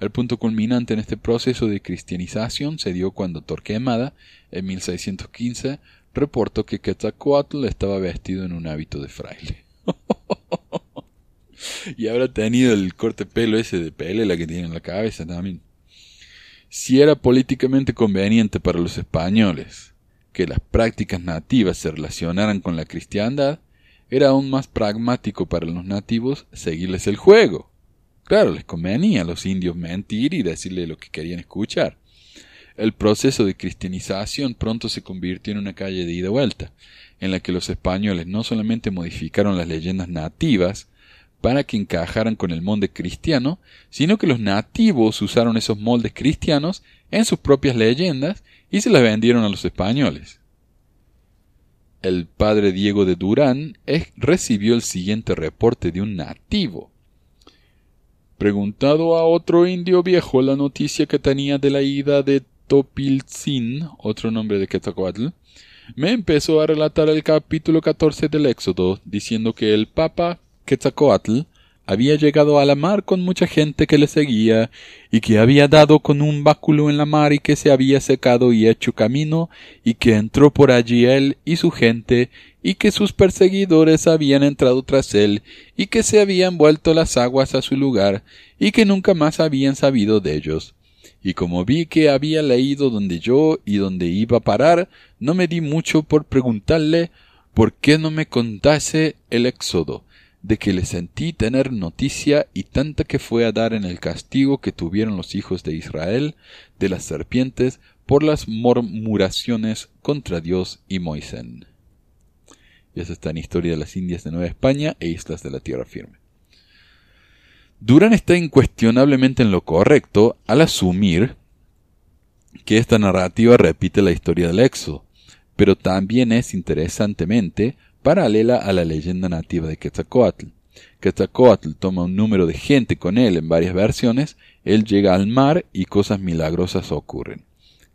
El punto culminante en este proceso de cristianización se dio cuando Torquemada, en 1615, reportó que Quetzalcoatl estaba vestido en un hábito de fraile. y habrá tenido el corte pelo ese de pele la que tiene en la cabeza también si era políticamente conveniente para los españoles que las prácticas nativas se relacionaran con la cristiandad, era aún más pragmático para los nativos seguirles el juego. Claro, les convenía a los indios mentir y decirle lo que querían escuchar. El proceso de cristianización pronto se convirtió en una calle de ida y vuelta, en la que los españoles no solamente modificaron las leyendas nativas, para que encajaran con el molde cristiano, sino que los nativos usaron esos moldes cristianos en sus propias leyendas y se las vendieron a los españoles. El padre Diego de Durán recibió el siguiente reporte de un nativo. Preguntado a otro indio viejo la noticia que tenía de la ida de Topilzin, otro nombre de Quetzalcoatl, me empezó a relatar el capítulo 14 del Éxodo, diciendo que el Papa Quetzalcoatl había llegado a la mar con mucha gente que le seguía, y que había dado con un báculo en la mar y que se había secado y hecho camino, y que entró por allí él y su gente, y que sus perseguidores habían entrado tras él, y que se habían vuelto las aguas a su lugar, y que nunca más habían sabido de ellos. Y como vi que había leído donde yo y donde iba a parar, no me di mucho por preguntarle por qué no me contase el éxodo, de que le sentí tener noticia y tanta que fue a dar en el castigo que tuvieron los hijos de Israel de las serpientes por las murmuraciones contra Dios y Moisés. Y esa está en Historia de las Indias de Nueva España e Islas de la Tierra Firme. Durán está incuestionablemente en lo correcto al asumir que esta narrativa repite la historia del Éxodo, pero también es interesantemente paralela a la leyenda nativa de Quetzalcoatl. Quetzalcoatl toma un número de gente con él en varias versiones, él llega al mar y cosas milagrosas ocurren.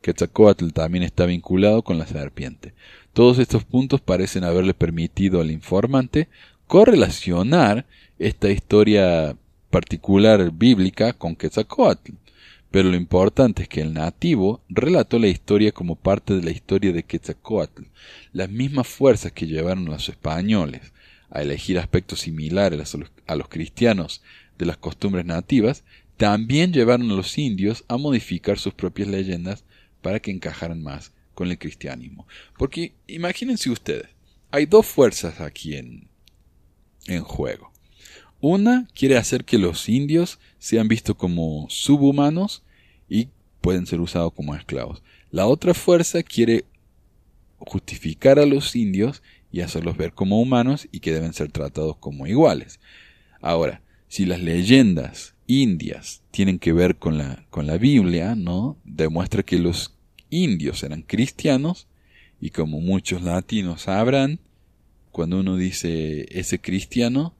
Quetzalcoatl también está vinculado con la serpiente. Todos estos puntos parecen haberle permitido al informante correlacionar esta historia particular bíblica con Quetzalcoatl. Pero lo importante es que el nativo relató la historia como parte de la historia de Quetzalcoatl, las mismas fuerzas que llevaron a los españoles a elegir aspectos similares a los, cristianos de las costumbres nativas, también llevaron a los indios a modificar sus propias leyendas para que encajaran más con el cristianismo. Porque imagínense ustedes, hay dos fuerzas aquí en juego. Una quiere hacer que los indios sean vistos como subhumanos y pueden ser usados como esclavos. La otra fuerza quiere justificar a los indios y hacerlos ver como humanos y que deben ser tratados como iguales. Ahora, si las leyendas indias tienen que ver con la, con la Biblia, ¿no? Demuestra que los indios eran cristianos y como muchos latinos sabrán, cuando uno dice ese cristiano,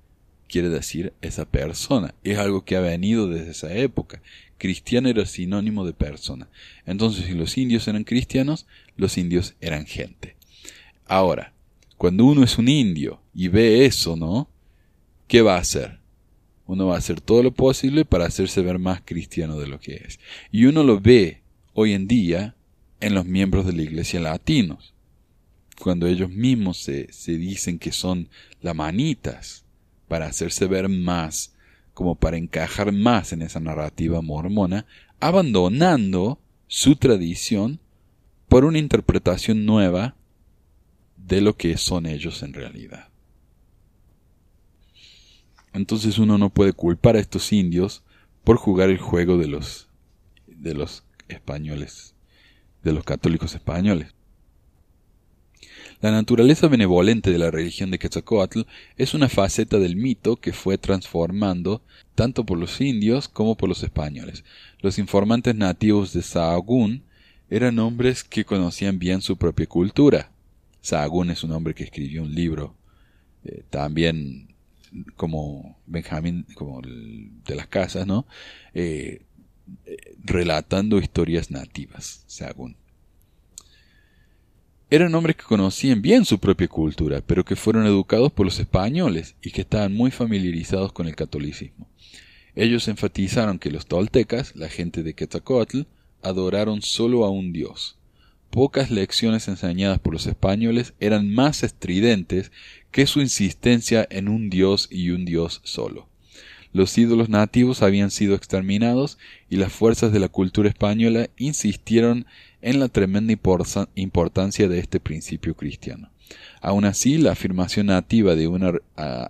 quiere decir esa persona. Es algo que ha venido desde esa época. Cristiano era sinónimo de persona. Entonces, si los indios eran cristianos, los indios eran gente. Ahora, cuando uno es un indio y ve eso, ¿no? ¿Qué va a hacer? Uno va a hacer todo lo posible para hacerse ver más cristiano de lo que es. Y uno lo ve hoy en día en los miembros de la iglesia latinos, cuando ellos mismos se, se dicen que son lamanitas, para hacerse ver más, como para encajar más en esa narrativa mormona, abandonando su tradición por una interpretación nueva de lo que son ellos en realidad. Entonces uno no puede culpar a estos indios por jugar el juego de los de los españoles, de los católicos españoles. La naturaleza benevolente de la religión de Quetzalcoatl es una faceta del mito que fue transformando tanto por los indios como por los españoles. Los informantes nativos de Sahagún eran hombres que conocían bien su propia cultura. Sahagún es un hombre que escribió un libro eh, también como Benjamín, como de las casas, ¿no? Eh, eh, relatando historias nativas, Sahagún. Eran hombres que conocían bien su propia cultura, pero que fueron educados por los españoles y que estaban muy familiarizados con el catolicismo. Ellos enfatizaron que los toltecas, la gente de Quetzalcoatl, adoraron solo a un dios. Pocas lecciones enseñadas por los españoles eran más estridentes que su insistencia en un dios y un dios solo. Los ídolos nativos habían sido exterminados y las fuerzas de la cultura española insistieron en la tremenda importancia de este principio cristiano. Aun así, la afirmación nativa de una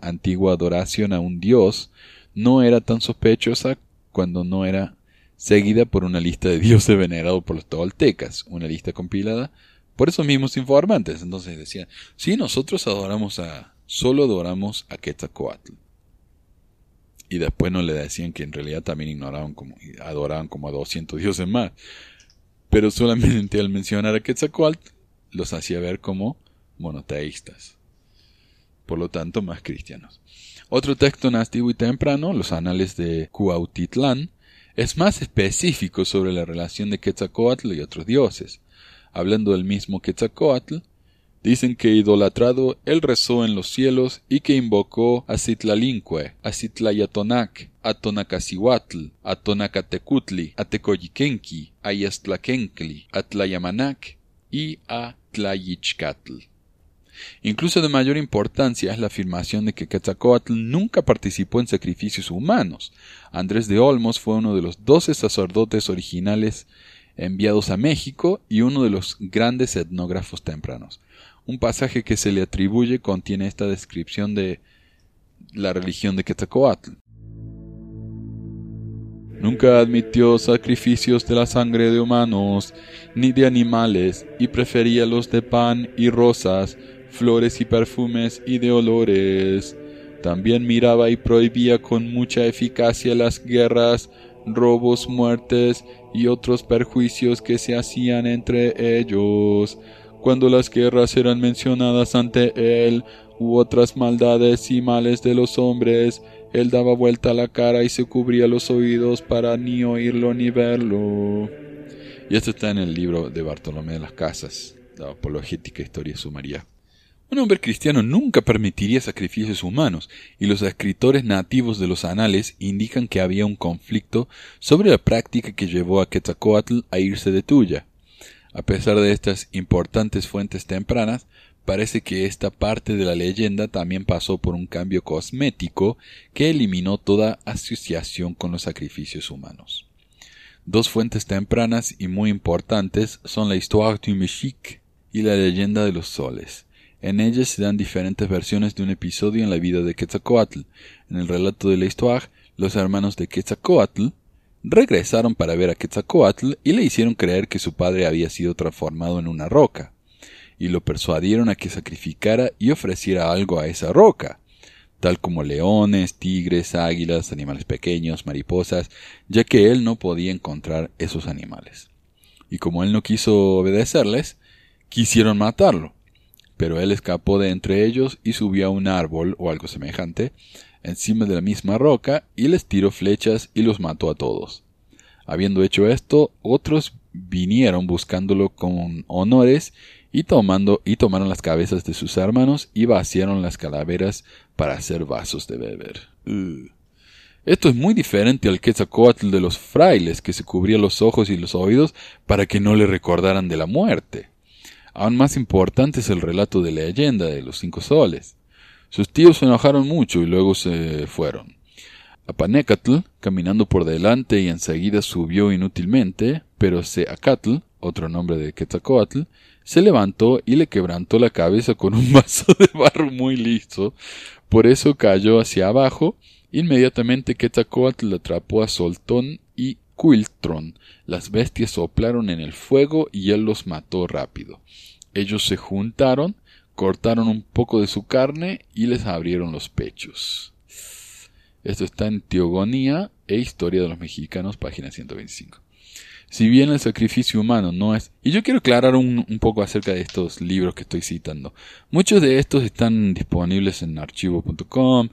antigua adoración a un dios no era tan sospechosa cuando no era seguida por una lista de dioses venerados por los toltecas, una lista compilada por esos mismos informantes. Entonces decían, sí, nosotros adoramos a, solo adoramos a Quetzalcoatl. Y después no le decían que en realidad también ignoraban como, adoraban como a 200 dioses más pero solamente al mencionar a Quetzalcoatl los hacía ver como monoteístas, por lo tanto más cristianos. Otro texto nativo y temprano, los Anales de Cuautitlán, es más específico sobre la relación de Quetzalcoatl y otros dioses. Hablando del mismo Quetzalcoatl, Dicen que idolatrado él rezó en los cielos y que invocó a Citlalinque, a Citlayatonac, a Tonacasihuatl, a Tonacatecutli, a Tecoyiquenqui, a Yastlaquencli, a Tlayamanac y a Tlayichcatl. Incluso de mayor importancia es la afirmación de que Quetzalcoatl nunca participó en sacrificios humanos. Andrés de Olmos fue uno de los doce sacerdotes originales enviados a México y uno de los grandes etnógrafos tempranos. Un pasaje que se le atribuye contiene esta descripción de la religión de Quetzalcoatl. Nunca admitió sacrificios de la sangre de humanos ni de animales y prefería los de pan y rosas, flores y perfumes y de olores. También miraba y prohibía con mucha eficacia las guerras, robos, muertes y otros perjuicios que se hacían entre ellos cuando las guerras eran mencionadas ante él, u otras maldades y males de los hombres, él daba vuelta la cara y se cubría los oídos para ni oírlo ni verlo. Y esto está en el libro de Bartolomé de las Casas, la Apologética Historia Sumaria. Un hombre cristiano nunca permitiría sacrificios humanos, y los escritores nativos de los anales indican que había un conflicto sobre la práctica que llevó a Quetzalcoatl a irse de Tuya. A pesar de estas importantes fuentes tempranas, parece que esta parte de la leyenda también pasó por un cambio cosmético que eliminó toda asociación con los sacrificios humanos. Dos fuentes tempranas y muy importantes son la Histoire du Mexique y la leyenda de los soles. En ellas se dan diferentes versiones de un episodio en la vida de Quetzalcoatl. En el relato de la Histoire, los hermanos de Quetzalcoatl regresaron para ver a Quetzalcoatl y le hicieron creer que su padre había sido transformado en una roca, y lo persuadieron a que sacrificara y ofreciera algo a esa roca, tal como leones, tigres, águilas, animales pequeños, mariposas, ya que él no podía encontrar esos animales. Y como él no quiso obedecerles, quisieron matarlo pero él escapó de entre ellos y subió a un árbol o algo semejante, encima de la misma roca, y les tiró flechas y los mató a todos. Habiendo hecho esto, otros vinieron buscándolo con honores y tomando y tomaron las cabezas de sus hermanos y vaciaron las calaveras para hacer vasos de beber. Esto es muy diferente al Quetzalcoatl de los frailes que se cubría los ojos y los oídos para que no le recordaran de la muerte. Aún más importante es el relato de leyenda de los cinco soles. Sus tíos se enojaron mucho y luego se fueron. Apanecatl, caminando por delante y enseguida subió inútilmente, pero Seacatl, otro nombre de Quetzalcoatl, se levantó y le quebrantó la cabeza con un vaso de barro muy liso. Por eso cayó hacia abajo. Inmediatamente Quetzalcoatl atrapó a Soltón y Quiltron. Las bestias soplaron en el fuego y él los mató rápido. Ellos se juntaron, cortaron un poco de su carne y les abrieron los pechos. Esto está en Teogonía e Historia de los Mexicanos, página 125. Si bien el sacrificio humano no es... Y yo quiero aclarar un, poco acerca de estos libros que estoy citando. Muchos de estos están disponibles en archivo.com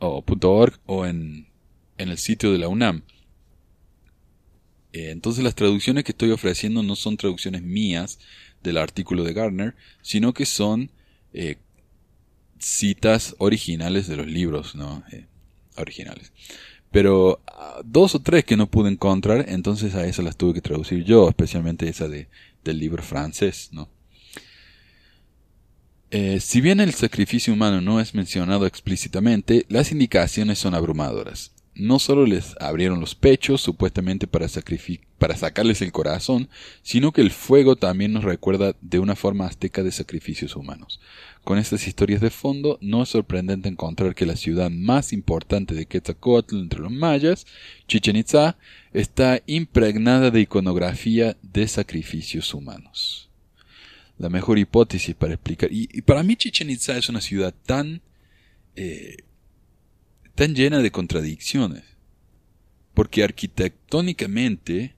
o .org o en, en el sitio de la UNAM. Eh, entonces las traducciones que estoy ofreciendo no son traducciones mías, del artículo de Gardner, sino que son eh, citas originales de los libros, ¿no? Eh, originales. Pero ah, dos o tres que no pude encontrar, entonces a esas las tuve que traducir yo, especialmente esa de, del libro francés, ¿no? Eh, si bien el sacrificio humano no es mencionado explícitamente, las indicaciones son abrumadoras no solo les abrieron los pechos, supuestamente para, sacarles el corazón, sino que el fuego también nos recuerda de una forma azteca de sacrificios humanos. Con estas historias de fondo, no es sorprendente encontrar que la ciudad más importante de Quetzalcoatl entre los mayas, Chichen Itza, está impregnada de iconografía de sacrificios humanos. La mejor hipótesis para explicar, y, para mí Chichen Itza es una ciudad tan eh, tan llena de contradicciones. Porque arquitectónicamente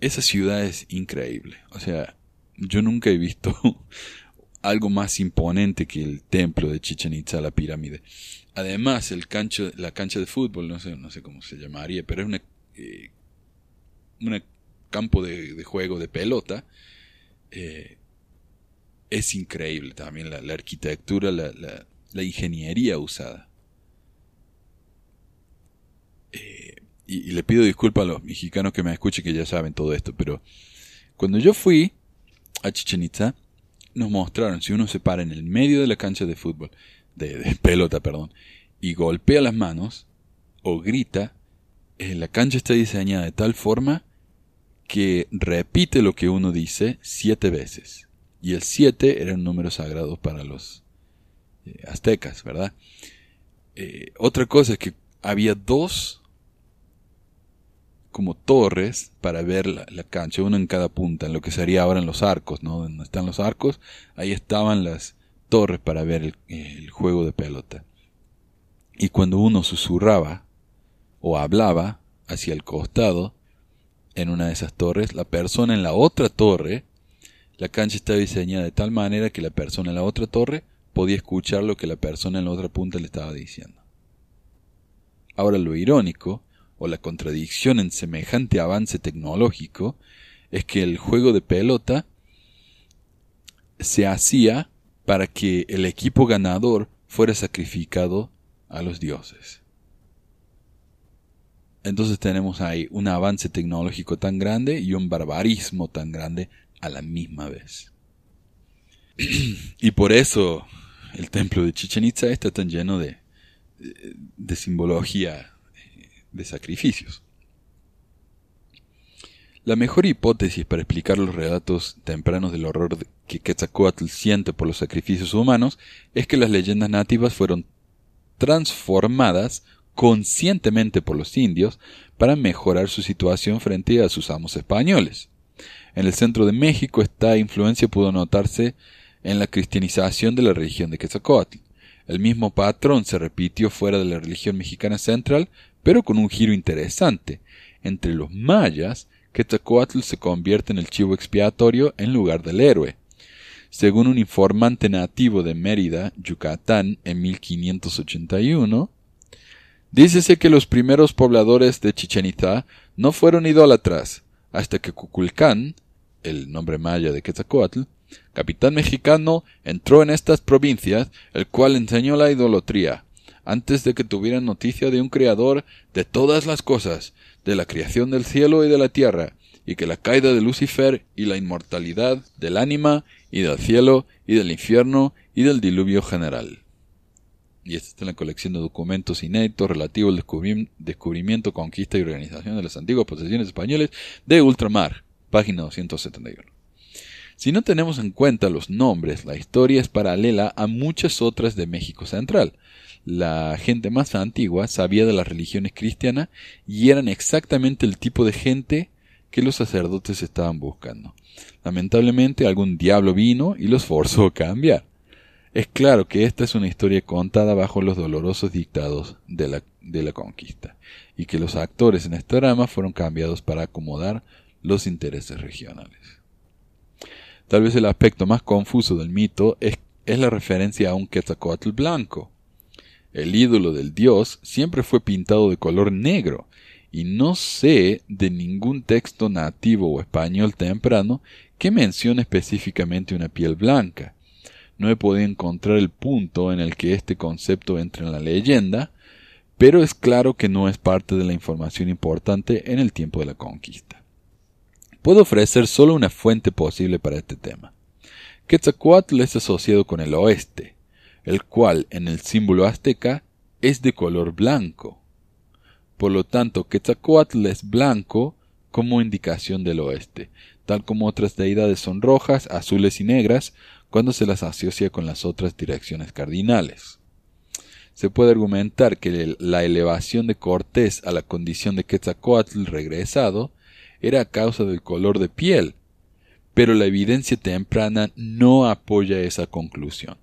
esa ciudad es increíble. O sea, yo nunca he visto algo más imponente que el templo de Chichen Itza, la pirámide. Además, el cancho, la cancha de fútbol, no sé, no sé cómo se llamaría, pero es un eh, campo de, juego de pelota. Eh, es increíble también la, arquitectura, la ingeniería usada. Eh, y, le pido disculpas a los mexicanos que me escuchen que ya saben todo esto, pero cuando yo fui a Chichen Itza, nos mostraron, si uno se para en el medio de la cancha de fútbol, de, pelota, perdón, y golpea las manos, o grita, eh, la cancha está diseñada de tal forma que repite lo que uno dice siete veces. Y el siete era un número sagrado para los eh, aztecas, ¿verdad? otra cosa es que había dos como torres para ver la, cancha, uno en cada punta, en lo que sería ahora en los arcos, ¿no? Donde están los arcos, ahí estaban las torres para ver el, el juego de pelota. Y cuando uno susurraba o hablaba hacia el costado, en una de esas torres, la persona en la otra torre, la cancha estaba diseñada de tal manera que la persona en la otra torre podía escuchar lo que la persona en la otra punta le estaba diciendo. Ahora lo irónico o la contradicción en semejante avance tecnológico es que el juego de pelota se hacía para que el equipo ganador fuera sacrificado a los dioses. Entonces tenemos ahí un avance tecnológico tan grande y un barbarismo tan grande a la misma vez. y por eso el templo de Chichen Itza está tan lleno de, de, simbología de sacrificios. La mejor hipótesis para explicar los relatos tempranos del horror que Quetzalcoatl siente por los sacrificios humanos es que las leyendas nativas fueron transformadas conscientemente por los indios para mejorar su situación frente a sus amos españoles. En el centro de México esta influencia pudo notarse en la cristianización de la religión de Quetzalcoatl. El mismo patrón se repitió fuera de la religión mexicana central, pero con un giro interesante. Entre los mayas, Quetzalcoatl se convierte en el chivo expiatorio en lugar del héroe. Según un informante nativo de Mérida, Yucatán, en 1581, dícese que los primeros pobladores de Chichen Itza no fueron idólatras, hasta que Cuculcán, el nombre maya de Quetzalcoatl, capitán mexicano, entró en estas provincias, el cual enseñó la idolatría, antes de que tuvieran noticia de un Creador de todas las cosas, de la creación del cielo y de la tierra, y que la caída de Lucifer y la inmortalidad del ánima y del cielo y del infierno y del diluvio general. Y esta está en la colección de documentos inéditos relativos al descubrimiento, conquista y organización de las antiguas posesiones españolas de ultramar, página 271. Si no tenemos en cuenta los nombres, la historia es paralela a muchas otras de México Central. La gente más antigua sabía de las religiones cristianas y eran exactamente el tipo de gente que los sacerdotes estaban buscando. Lamentablemente algún diablo vino y los forzó a cambiar. Es claro que esta es una historia contada bajo los dolorosos dictados de la, de la conquista, y que los actores en este drama fueron cambiados para acomodar los intereses regionales. Tal vez el aspecto más confuso del mito es, la referencia a un Quetzalcoatl blanco. El ídolo del dios siempre fue pintado de color negro, y no sé de ningún texto nativo o español temprano que mencione específicamente una piel blanca. No he podido encontrar el punto en el que este concepto entra en la leyenda, pero es claro que no es parte de la información importante en el tiempo de la conquista. Puedo ofrecer solo una fuente posible para este tema. Quetzalcoatl es asociado con el oeste, el cual en el símbolo azteca es de color blanco. Por lo tanto, Quetzalcoatl es blanco como indicación del oeste, tal como otras deidades son rojas, azules y negras cuando se las asocia con las otras direcciones cardinales. Se puede argumentar que la elevación de Cortés a la condición de Quetzalcoatl regresado era a causa del color de piel, pero la evidencia temprana no apoya esa conclusión.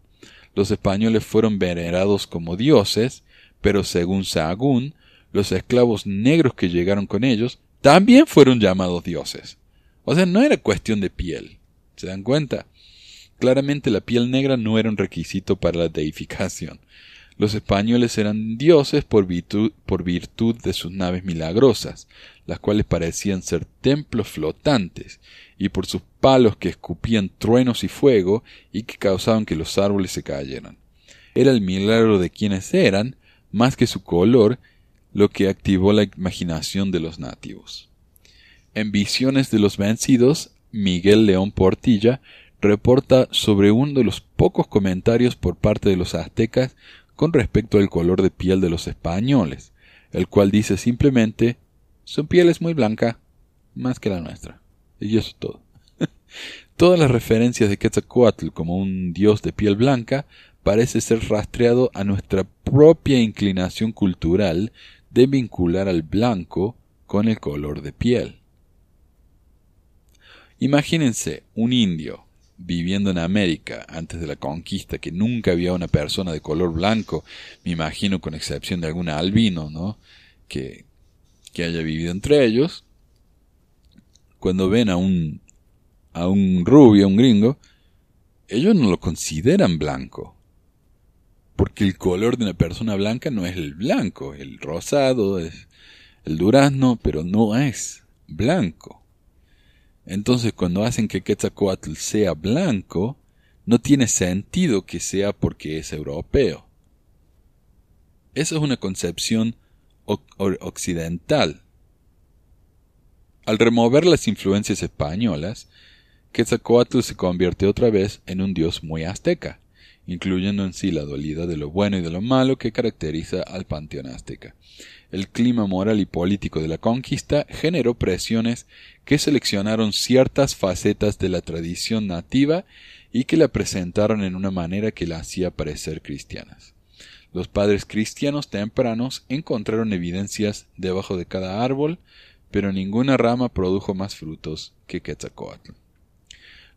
Los españoles fueron venerados como dioses, pero según Sahagún, los esclavos negros que llegaron con ellos también fueron llamados dioses. O sea, no era cuestión de piel. ¿Se dan cuenta? Claramente la piel negra no era un requisito para la deificación. Los españoles eran dioses por virtud, por virtud de sus naves milagrosas, las cuales parecían ser templos flotantes, y por sus palos que escupían truenos y fuego y que causaban que los árboles se cayeran. Era el milagro de quienes eran, más que su color, lo que activó la imaginación de los nativos. En Visiones de los Vencidos, Miguel León Portilla reporta sobre uno de los pocos comentarios por parte de los aztecas con respecto al color de piel de los españoles, el cual dice simplemente su piel es muy blanca, más que la nuestra. Y eso es todo. Todas las referencias de Quetzalcoatl como un dios de piel blanca parece ser rastreado a nuestra propia inclinación cultural de vincular al blanco con el color de piel. Imagínense un indio viviendo en América antes de la conquista, que nunca había una persona de color blanco, me imagino con excepción de algún albino, ¿no? Que, que haya vivido entre ellos, cuando ven a un, a un rubio, a un gringo, ellos no lo consideran blanco. Porque el color de una persona blanca no es el blanco, el rosado, es el durazno, pero no es blanco. Entonces, cuando hacen que Quetzalcoatl sea blanco, no tiene sentido que sea porque es europeo. Esa es una concepción occidental. Al remover las influencias españolas, Quetzalcoatl se convierte otra vez en un dios muy azteca, incluyendo en sí la dualidad de lo bueno y de lo malo que caracteriza al panteón azteca. El clima moral y político de la conquista generó presiones que seleccionaron ciertas facetas de la tradición nativa y que la presentaron en una manera que la hacía parecer cristianas. Los padres cristianos tempranos encontraron evidencias debajo de cada árbol, pero ninguna rama produjo más frutos que Quetzalcoatl.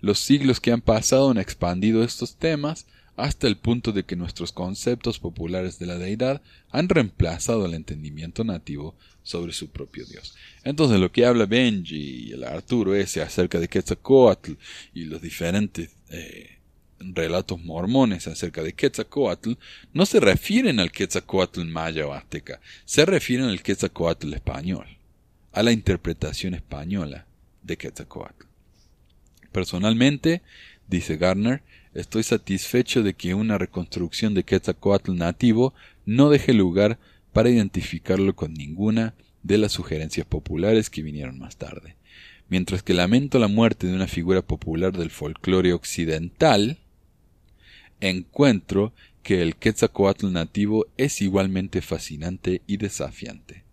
Los siglos que han pasado han expandido estos temas hasta el punto de que nuestros conceptos populares de la deidad han reemplazado el entendimiento nativo sobre su propio Dios. Entonces lo que habla Benji y el Arturo ese acerca de Quetzalcoatl y los diferentes eh, relatos mormones acerca de Quetzalcoatl no se refieren al Quetzalcoatl maya o azteca, se refieren al Quetzalcoatl español, a la interpretación española de Quetzalcoatl. Personalmente, dice Garner, estoy satisfecho de que una reconstrucción de Quetzalcoatl nativo no deje lugar para identificarlo con ninguna de las sugerencias populares que vinieron más tarde. Mientras que lamento la muerte de una figura popular del folclore occidental, encuentro que el Quetzalcoatl nativo es igualmente fascinante y desafiante.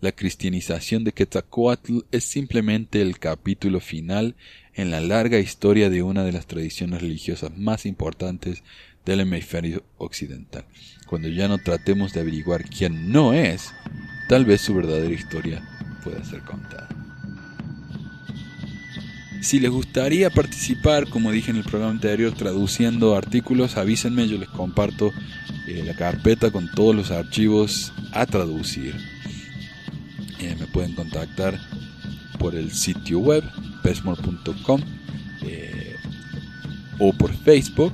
La cristianización de Quetzalcoatl es simplemente el capítulo final en la larga historia de una de las tradiciones religiosas más importantes del hemisferio occidental. Cuando ya no tratemos de averiguar quién no es, tal vez su verdadera historia pueda ser contada. Si les gustaría participar, como dije en el programa anterior, traduciendo artículos, avísenme, yo les comparto eh, la carpeta con todos los archivos a traducir. Eh, me pueden contactar por el sitio web pesmore.com eh, o por Facebook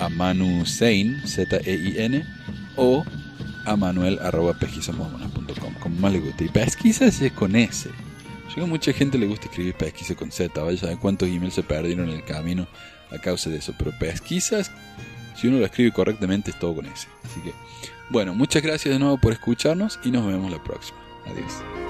a Manu Sein, Z-E-I-N, o a manuel arroba como más le guste. Y pesquisas es con S. Yo que a mucha gente le gusta escribir pesquisa con Z, vaya a saber cuántos emails se perdieron en el camino a causa de eso. Pero pesquisas, si uno lo escribe correctamente, es todo con S. Así que, bueno, muchas gracias de nuevo por escucharnos y nos vemos la próxima. Adiós.